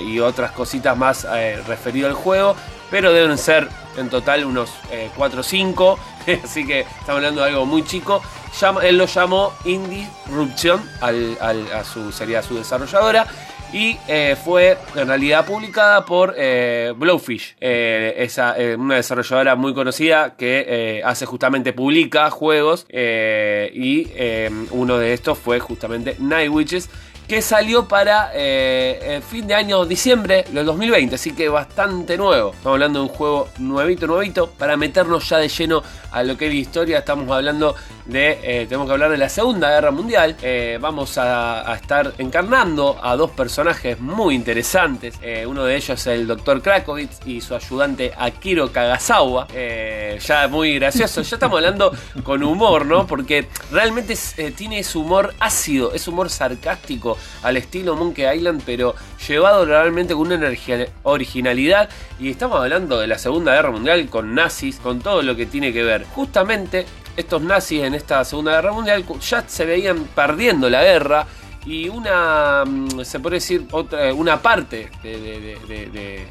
y otras cositas más referido al juego, pero deben ser en total unos 4 o 5, (laughs) así que estamos hablando de algo muy chico. Él lo llamó Indie Ruption, a su, sería su desarrolladora. Y eh, fue en realidad publicada por eh, Blowfish, eh, esa, eh, una desarrolladora muy conocida que eh, hace justamente, publica juegos. eh, y eh, uno de estos fue justamente Night Witches, que salió para eh, el fin de año diciembre del 2020, así que bastante nuevo. Estamos hablando de un juego nuevito, nuevito. Para meternos ya de lleno a lo que es la historia, estamos hablando de, eh, tenemos que hablar de la Segunda Guerra Mundial. Eh, vamos a, estar encarnando a dos personajes muy interesantes. Eh, uno de ellos es el Dr. Krakowitz y su ayudante Akiro Kagasawa. Eh, ya muy gracioso, ya estamos hablando con humor, ¿no? Porque realmente eh, tiene ese humor ácido, es humor sarcástico al estilo Monkey Island, pero llevado realmente con una energía, originalidad. Y estamos hablando de la Segunda Guerra Mundial con nazis, con todo lo que tiene que ver. Justamente estos nazis en esta Segunda Guerra Mundial ya se veían perdiendo la guerra. Y una, mm, se puede decir, otra, una parte de, de-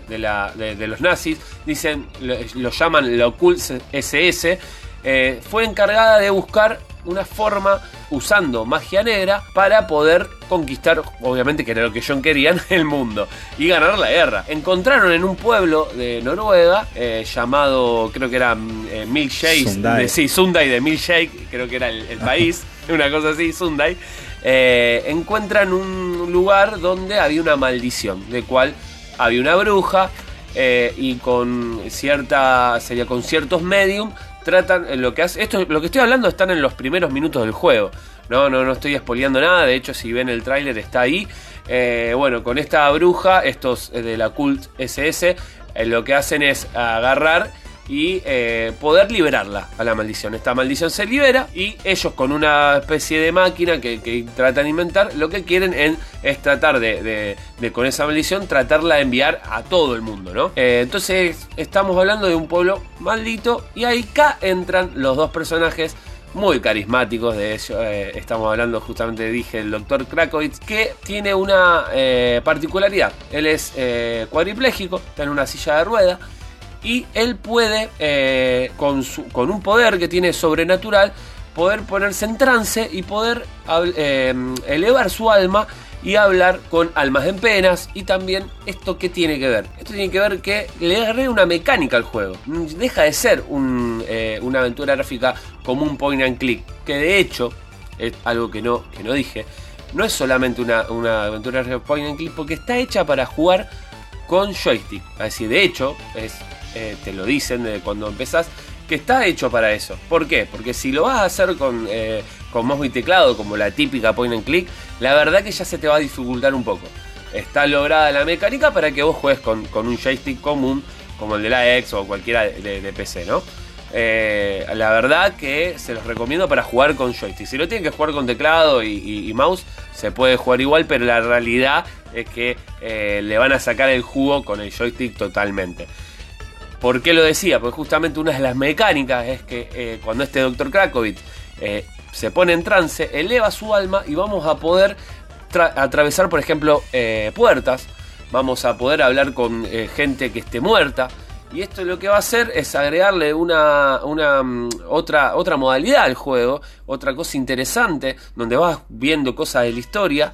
de- de- los nazis, dicen, lo, lo llaman la Occult SS, eh, fue encargada de buscar una forma usando magia negra para poder conquistar, obviamente que era lo que ellos querían, el mundo y ganar la guerra. Encontraron en un pueblo de Noruega eh, llamado, creo que era mm, eh, Milkshake, Sundai. de- sí, Sundai de Milkshake, creo que era el, el país, una cosa así, Sundai. eh, encuentran un lugar donde había una maldición, de cual había una bruja y con cierta sería con ciertos medium tratan eh, lo que hace esto lo que estoy hablando están en los primeros minutos del juego. No no no estoy espoleando nada de hecho si ven el tráiler está ahí. Eh, bueno con esta bruja estos eh, de la cult SS lo que hacen es agarrar y eh, poder liberarla a la maldición. Esta maldición se libera y ellos con una especie de máquina que, tratan de inventar, lo que quieren en- es tratar de, con esa maldición tratarla de enviar a todo el mundo, ¿no? Eh, entonces estamos hablando de un pueblo maldito y ahí acá entran los dos personajes muy carismáticos, de ellos eh, estamos hablando justamente, dije, el doctor Krakowitz, que tiene una eh, particularidad. Él es eh, está en una silla de rueda y él puede, eh, con, su- con un poder que tiene sobrenatural, poder ponerse en trance y poder eh, elevar su alma y hablar con almas en penas. Y también, ¿esto qué tiene que ver? Esto tiene que ver que le agarré una mecánica al juego. Deja de ser eh, una aventura gráfica como un point and click, que de hecho, es algo que no, que no dije, no es solamente una, una aventura gráfica point and click, porque está hecha para jugar con joystick. Decir, de hecho, es, eh, te lo dicen de cuando empezás, que está hecho para eso. ¿Por qué? Porque si lo vas a hacer con, eh, mouse y teclado, como la típica point and click, la verdad que ya se te va a dificultar un poco. Está lograda la mecánica para que vos juegues con, un joystick común, como el de la X o cualquiera de, PC, ¿no? Eh, la verdad que se los recomiendo para jugar con joystick. Si lo tienen que jugar con teclado y, mouse, se puede jugar igual, pero la realidad es que eh, le van a sacar el jugo con el joystick totalmente. ¿Por qué lo decía? Porque justamente una de las mecánicas es que eh, cuando este Dr. Krakovic eh, se pone en trance, eleva su alma y vamos a poder atravesar, por ejemplo, eh, puertas. Vamos a poder hablar con gente que esté muerta. Y esto lo que va a hacer es agregarle una, una mm, otra, otra modalidad al juego, otra cosa interesante, donde vas viendo cosas de la historia,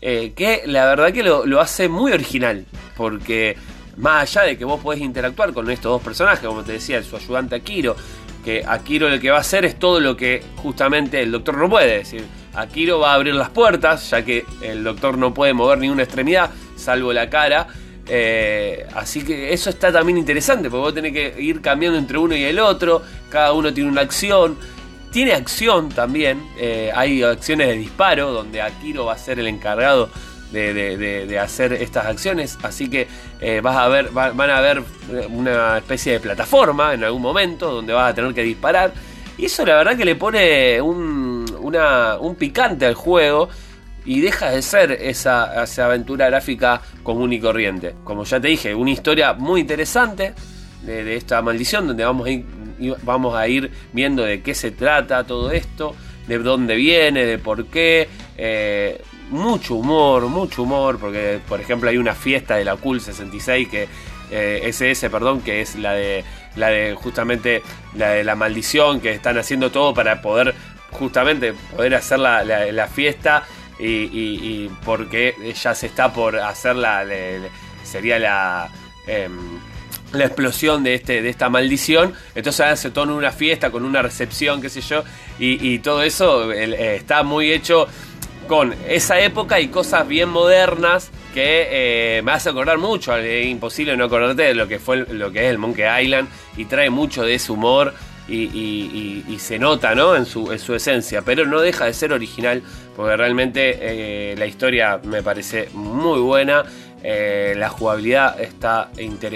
que la verdad que lo, lo hace muy original. Porque más allá de que vos podés interactuar con estos dos personajes, como te decía, su ayudante Akiro, que Akiro lo que va a hacer es todo lo que justamente el doctor no puede. decir, Akiro va a abrir las puertas, ya que el doctor no puede mover ninguna extremidad, salvo la cara. Eh, así que eso está también interesante, porque vos tenés que ir cambiando entre uno y el otro, cada uno tiene una acción. Tiene acción también, eh, hay acciones de disparo, donde Akiro va a ser el encargado de, hacer estas acciones. Así que eh, vas a ver, van a ver eh, una especie de plataforma en algún momento donde vas a tener que disparar. Y eso la verdad que le pone un, un picante al juego y deja de ser esa, aventura gráfica común y corriente. Como ya te dije, una historia muy interesante de, esta maldición donde vamos a, ir, vamos a ir viendo de qué se trata todo esto, de dónde viene, de por qué. Eh, mucho humor, mucho humor, porque por ejemplo hay una fiesta de la Cool 66 que SS, eh, perdón, que es la de la de justamente la de la maldición que están haciendo todo para poder justamente poder hacer la, fiesta y, porque ya se está por hacer la sería la em, la explosión de, este, de esta maldición. Entonces hace todo una fiesta con una recepción, qué sé yo. Y, todo eso eh, está muy hecho con esa época y cosas bien modernas que eh, me hace acordar mucho. Es imposible no acordarte de lo que fue lo que es el Monkey Island y trae mucho de ese humor y, se nota ¿no? en, su, en su esencia, pero no deja de ser original porque realmente eh, la historia me parece muy buena. Eh, la jugabilidad está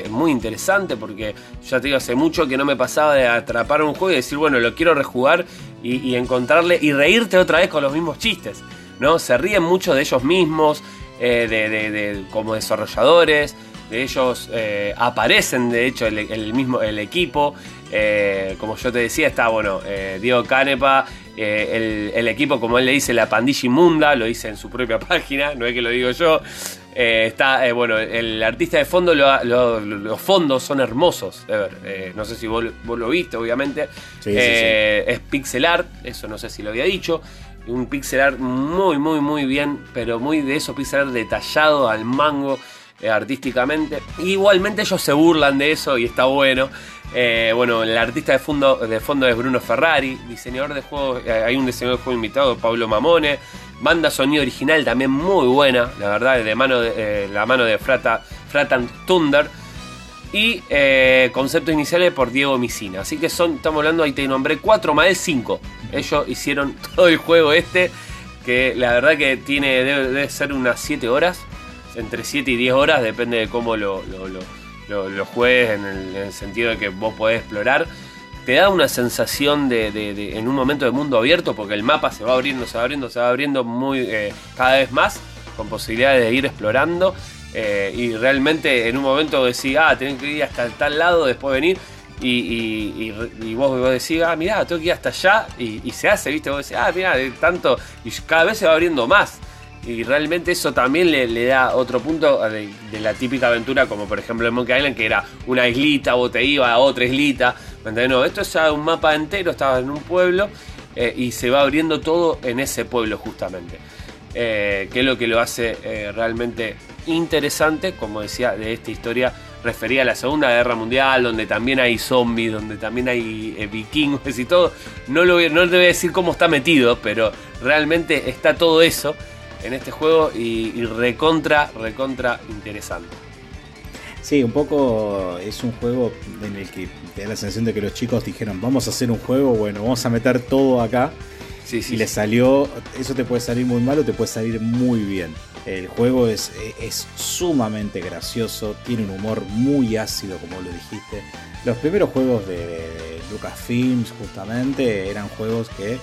muy interesante porque ya te digo, hace mucho que no me pasaba de atrapar un juego y decir, bueno, lo quiero rejugar y, y encontrarle y reírte otra vez con los mismos chistes. ¿No? Se ríen mucho de ellos mismos, eh, de, como desarrolladores, de ellos eh, aparecen de hecho el, mismo el equipo. Eh, como yo te decía, está bueno, Diego Canepa, el, equipo, como él le dice, la pandilla inmunda, lo dice en su propia (laughs) página, no es que lo digo yo. está, bueno, el artista de fondo, los fondos son hermosos. no sé si vos, lo viste, obviamente. Es pixel art, eso no sé si lo había dicho un pixel art muy, muy, muy bien, pero muy de eso, pixel art detallado al mango eh, artísticamente. Igualmente ellos se burlan de eso y está bueno. Eh, bueno, el artista de fondo, de fondo es Bruno Ferrari, diseñador de juegos, eh, hay un diseñador de juego invitado, Pablo Mamone. Banda sonido original también muy buena, la verdad, de mano de, la mano de Frata, Fratan Thunder y eh, conceptos iniciales por Diego Misina. Así que son, estamos hablando, ahí te nombré 4 más 5. Ellos hicieron (laughs) todo el juego este, que la verdad que tiene debe, ser unas 7 horas, entre 7 y 10 horas, depende de cómo lo, lo, juegues, en el, sentido de que vos podés explorar. Te da una sensación de, en un momento de mundo abierto, porque el mapa se va abriendo, se va abriendo, se va abriendo muy eh, cada vez más, con posibilidades de ir explorando eh, y realmente en un momento decís, ah, tenés que ir hasta tal lado, después venir. Y, vos, vos, decís, ah, mirá, tengo que ir hasta allá. Y, se hace, ¿viste? Vos decís, ah, mirá, tanto. Y cada vez se va abriendo más. Y realmente eso también le, da otro punto de, la típica aventura, como por ejemplo en Monkey Island, que era una islita, vos te ibas a otra islita. No, esto es un mapa entero, estaba en un pueblo. eh, y se va abriendo todo en ese pueblo justamente. Eh, que es lo que lo hace realmente interesante, como decía, de esta historia refería a la Segunda Guerra Mundial, donde también hay zombies, donde también hay eh, vikingos y todo. No, lo, voy- no te voy a decir cómo está metido, pero realmente está todo eso en este juego y, y recontra, recontra interesante. Sí, un poco es un juego en el que te da la sensación de que los chicos dijeron, vamos a hacer un juego, bueno, vamos a meter todo acá. Sí, sí, y le sí. salió, eso te puede salir muy mal o te puede salir muy bien. El juego es, es sumamente gracioso, tiene un humor muy ácido, como lo dijiste. Los primeros juegos de, de Lucasfilms, justamente, eran juegos que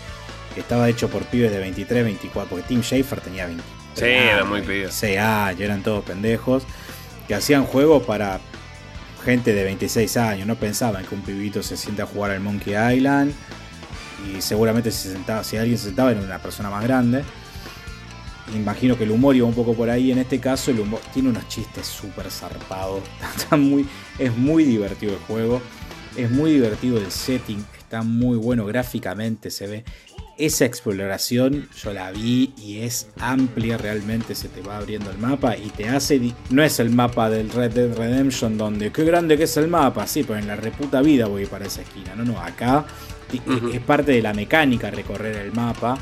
estaba hecho por pibes de 23, 24, porque Tim Schafer tenía 20. Sí, era muy pedido. 6 años, eran todos pendejos, que hacían juegos para gente de 26 años, no pensaban que un pibito se siente a jugar al Monkey Island y seguramente se sentaba, si alguien se sentaba era una persona más grande. Imagino que el humor iba un poco por ahí. En este caso, el humor tiene unos chistes súper zarpados. (laughs) Está muy, es muy divertido el juego. Es muy divertido el setting. Está muy bueno gráficamente. Se ve. Esa exploración yo la vi y es amplia realmente. Se te va abriendo el mapa y te hace. No es el mapa del Red Dead Redemption donde qué grande que es el mapa. Sí, pero en la reputa vida voy para esa esquina. No, no, acá es parte de la mecánica recorrer el mapa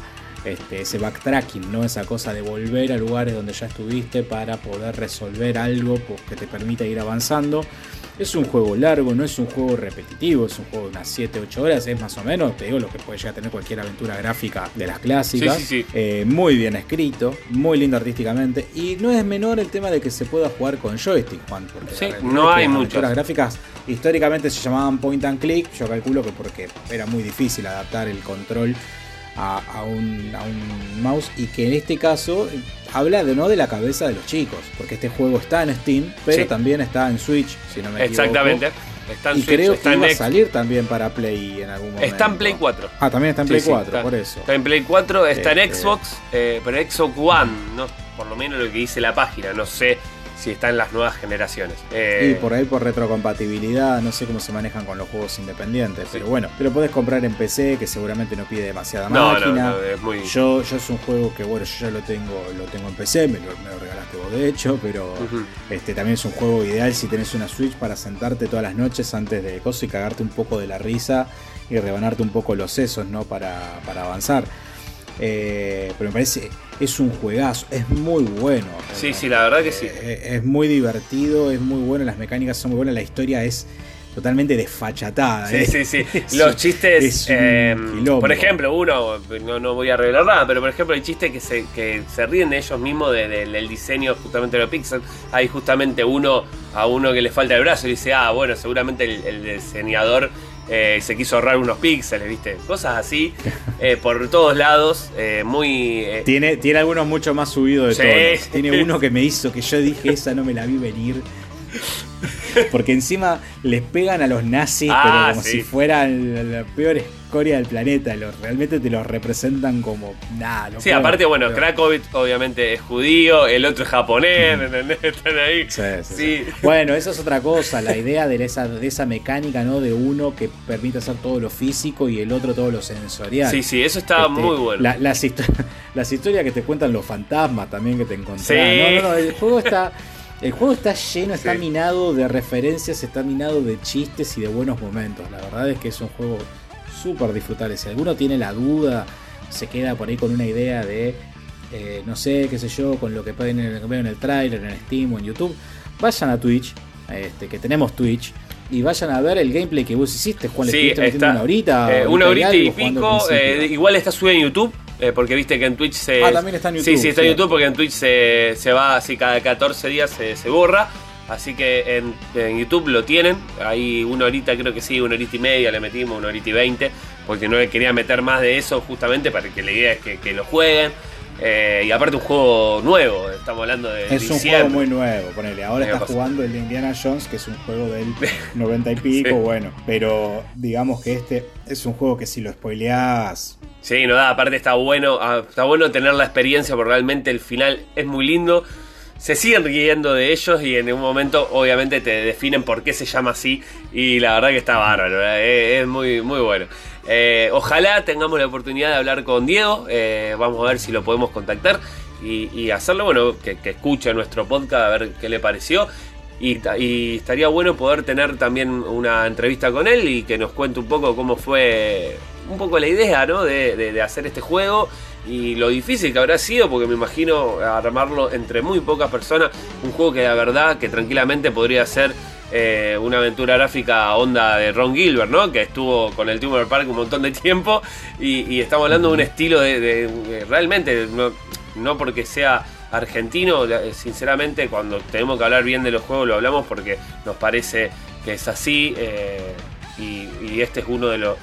este, ese backtracking, ¿no? Esa cosa de volver a lugares donde ya estuviste para poder resolver algo que te permita ir avanzando. Es un juego largo, no es un juego repetitivo, es un juego de unas 7-8 horas, es más o menos, te digo, lo que puede llegar a tener cualquier aventura gráfica de las clásicas. Sí, sí, sí. Eh, muy bien escrito, muy lindo artísticamente. Y no es menor el tema de que se pueda jugar con joystick, Juan. Porque no hay las muchas. aventuras gráficas históricamente se llamaban point and click. Yo calculo que porque era muy difícil adaptar el control a, a un, a un mouse y que en este caso habla de no de la cabeza de los chicos, porque este juego está en Steam, pero Sí. también está en Switch, si no me equivoco. Exactamente. Está en Y Switch, creo está que en iba a salir también para Play en algún momento. Está en Play 4. Ah, también está en Play sí, 4, está- por eso. Está en Play 4, está en Este- Xbox, eh, pero Xbox One, no, por lo menos lo que dice la página, no sé si está en las nuevas generaciones. Eh, Y por ahí por retrocompatibilidad, no sé cómo se manejan con los juegos independientes, pero bueno, te lo podés comprar en PC, que seguramente no pide demasiada no, máquina. no, es muy... Yo, yo es un juego que bueno, yo ya lo tengo, lo tengo en PC, me lo, me lo regalaste vos de hecho, pero este también es un juego ideal si tenés una Switch para sentarte todas las noches antes de cosas y cagarte un poco de la risa y rebanarte un poco los sesos, ¿no? Para, para avanzar. Eh, pero me parece, es un juegazo, es muy bueno. Sí, sí, la verdad que sí. Eh, es muy divertido, es muy bueno, las mecánicas son muy buenas, la historia es totalmente desfachatada. Sí, ¿eh? sí, sí. (laughs) Los chistes, eh, por ejemplo, uno, no, no voy a revelar nada, pero por ejemplo hay chistes que se, que se ríen de ellos mismos de- de- del diseño justamente de los Pixar. Hay justamente uno a uno que le falta el brazo y dice, ah, bueno, seguramente el, el diseñador eh, se quiso ahorrar unos píxeles, ¿viste? Cosas así, eh, por todos lados, eh, muy... Tiene, tiene algunos mucho más subidos de Sí. tono. Tiene (laughs) uno que me hizo que yo dije, esa no me la vi venir. Porque encima les pegan a los nazis, Ah, pero como sí. si fueran la peor escoria del planeta. Los, realmente te los representan como nada. no Sí, puedo, aparte, bueno, pero- Krakowicz obviamente es judío, el otro es japonés, ¿entendés? (laughs) Están ahí. Sí. Bueno, eso es otra cosa, la idea de esa, de esa mecánica, ¿no? De uno que permite hacer todo lo físico y el otro todo lo sensorial. Sí, sí, eso estaba Este, muy bueno. la- las, histo- (laughs) las historias que te cuentan los fantasmas también que te encontrás. No, no, no, el juego está. El juego está lleno, está Sí. minado de referencias, está minado de chistes y de buenos momentos. La verdad es que es un juego súper disfrutable. Si alguno tiene la duda, se queda por ahí con una idea de, eh, no sé, qué sé yo, con lo que pueden ver en el tráiler, en Steam o en YouTube, vayan a Twitch, este, que tenemos Twitch, y vayan a ver el gameplay que vos hiciste, Juan. Sí, está, una horita. eh, una horita y pico. eh, igual está subido en YouTube. Eh, porque viste que en Twitch se. Ah, también está en Sí, YouTube, sí, está en sí. YouTube porque en Twitch se, se va así cada 14 días se, se borra. Así que en, en YouTube lo tienen. Ahí una horita, creo que sí, una horita y media le metimos, una horita y veinte. Porque no le quería meter más de eso justamente para que la idea es que, que lo jueguen. Eh, y aparte un juego nuevo, estamos hablando de Es un juego muy nuevo, ponele. Ahora Me está pasa. jugando el de Indiana Jones, que es un juego del (laughs) 90 y pico, Sí. bueno. Pero digamos que este es un juego que si lo spoileás. Sí, no da, aparte está bueno, ah, está bueno tener la experiencia porque realmente el final es muy lindo. Se siguen riendo de ellos y en un momento obviamente te definen por qué se llama así y la verdad que está bárbaro, eh, es, es muy, muy bueno. Eh, ojalá tengamos la oportunidad de hablar con Diego. eh, vamos a ver si lo podemos contactar y, hacerlo, bueno, que, escuche nuestro podcast a ver qué le pareció. Y estaría bueno poder tener también una entrevista con él y que nos cuente un poco cómo fue, un poco la idea, ¿no? De, de- de hacer este juego y lo difícil que habrá sido, porque me imagino armarlo entre muy pocas personas, un juego que la verdad que tranquilamente podría ser eh, una aventura gráfica onda de Ron Gilbert, ¿no? Que estuvo con el Tumor Park un montón de tiempo y, estamos hablando de un estilo de, realmente, no, porque sea argentino, la- sinceramente cuando tenemos que hablar bien de los juegos lo hablamos porque nos parece que es así. eh, y, este es uno de los,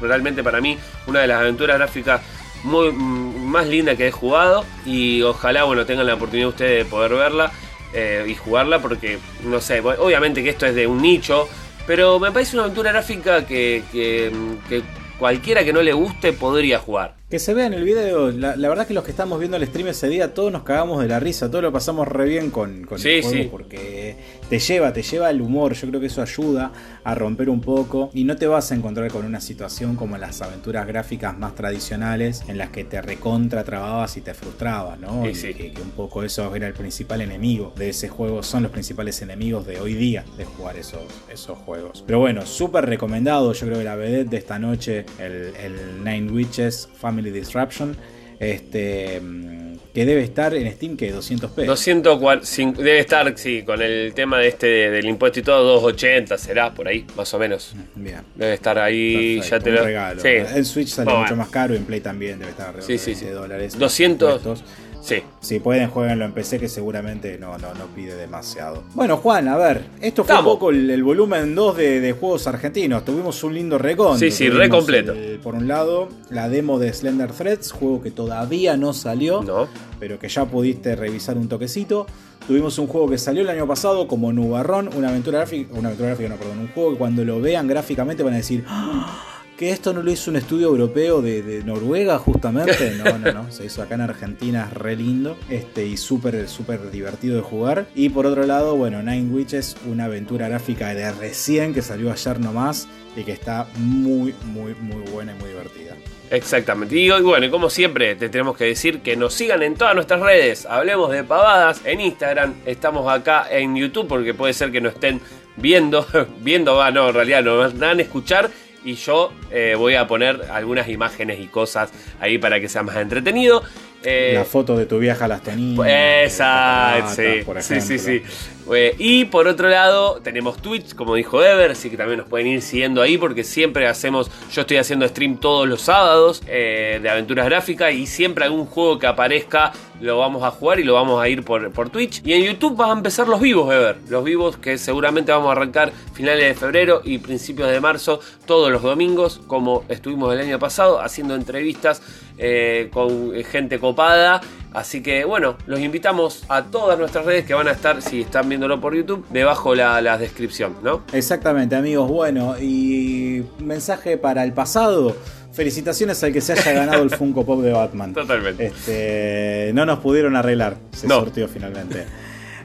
realmente para mí, una de las aventuras gráficas muy, mm, más lindas que he jugado. Y ojalá, bueno, tengan la oportunidad ustedes de poder verla eh, y jugarla porque, no sé, obviamente que esto es de un nicho, pero me parece una aventura gráfica que, que cualquiera que no le guste podría jugar. Que se vea en el video, la, la verdad que los que estamos viendo el stream ese día, todos nos cagamos de la risa, todos lo pasamos re bien con, con Sí, el juego sí. porque te lleva, te lleva el humor, yo creo que eso ayuda a romper un poco y no te vas a encontrar con una situación como las aventuras gráficas más tradicionales en las que te recontra trababas y te frustrabas, ¿no? Sí, Y que un poco eso era el principal enemigo de ese juego, son los principales enemigos de hoy día de jugar esos, esos juegos. Pero bueno, súper recomendado, yo creo que la vedette de esta noche, el, el Nine Witches Family Disruption, este mm, que debe estar en Steam que 200 pesos. 245, debe estar, sí, con el tema de este de- del impuesto y todo, 280 será por ahí, más o menos. Bien. Debe estar ahí, Perfecto, ya te lo. regalo. Sí. En Switch sale Bueno, mucho más caro y en Play también debe estar alrededor Sí, sí, de sí. 20 dólares. 200. Sí. Si pueden, jueguenlo en PC, que seguramente no, no, no pide demasiado. Bueno, Juan, a ver, esto fue Estamos. un poco el, el volumen 2 de, de juegos argentinos. Tuvimos un lindo recon. Sí, sí, re completo. Por un lado, la demo de Slender Threads, juego que todavía no salió, No. pero que ya pudiste revisar un toquecito. Tuvimos un juego que salió el año pasado como Nubarrón, una aventura gráfica, una aventura gráfica, no, perdón, un juego que cuando lo vean gráficamente van a decir, "Ah, que esto no lo hizo un estudio europeo de, Noruega justamente. No, no, no. Se hizo acá en Argentina, es re lindo. Este, y súper, súper divertido de jugar. Y por otro lado, bueno, Nine Witches, una aventura gráfica de recién que salió ayer nomás. Y que está muy, muy, muy buena y muy divertida. Exactamente. Y bueno, como siempre, te tenemos que decir que nos sigan en todas nuestras redes. Hablemos de pavadas en Instagram. Estamos acá en YouTube porque puede ser que nos estén viendo. (laughs) viendo, va, no, en realidad nos van a escuchar. Y yo eh, voy a poner algunas imágenes y cosas ahí para que sea más entretenido. Eh, La foto de tu vieja las toninas. Exacto, sí, por sí, sí, ejemplo. sí. Eh, Y por otro lado, tenemos Twitch, como dijo Ever, así que también nos pueden ir siguiendo ahí porque siempre hacemos, yo estoy haciendo stream todos los sábados eh, de aventuras gráficas y siempre algún juego que aparezca lo vamos a jugar y lo vamos a ir por, por Twitch. Y en YouTube van a empezar los vivos, Ever. Los vivos que seguramente vamos a arrancar finales de febrero y principios de marzo, todos los domingos, como estuvimos el año pasado, haciendo entrevistas eh, con gente copada. Así que bueno, los invitamos a todas nuestras redes que van a estar, si están viéndolo por YouTube, debajo la, la descripción, ¿no? Exactamente, amigos. Bueno, y mensaje para el pasado. Felicitaciones al que se haya ganado el Funko Pop de Batman. (laughs) Totalmente. Este, no nos pudieron arreglar, se No. sortió finalmente.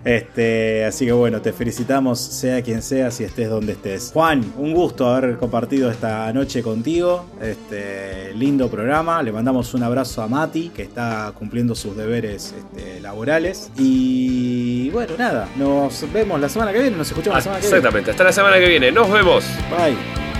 Este, así que bueno, te felicitamos, sea quien sea, si estés donde estés. Juan, un gusto haber compartido esta noche contigo. Este lindo programa. Le mandamos un abrazo a Mati, que está cumpliendo sus deberes este, laborales. Y bueno, nada, nos vemos la semana que viene, nos escuchamos la semana que viene. Exactamente, hasta la semana que viene. Nos vemos. Bye.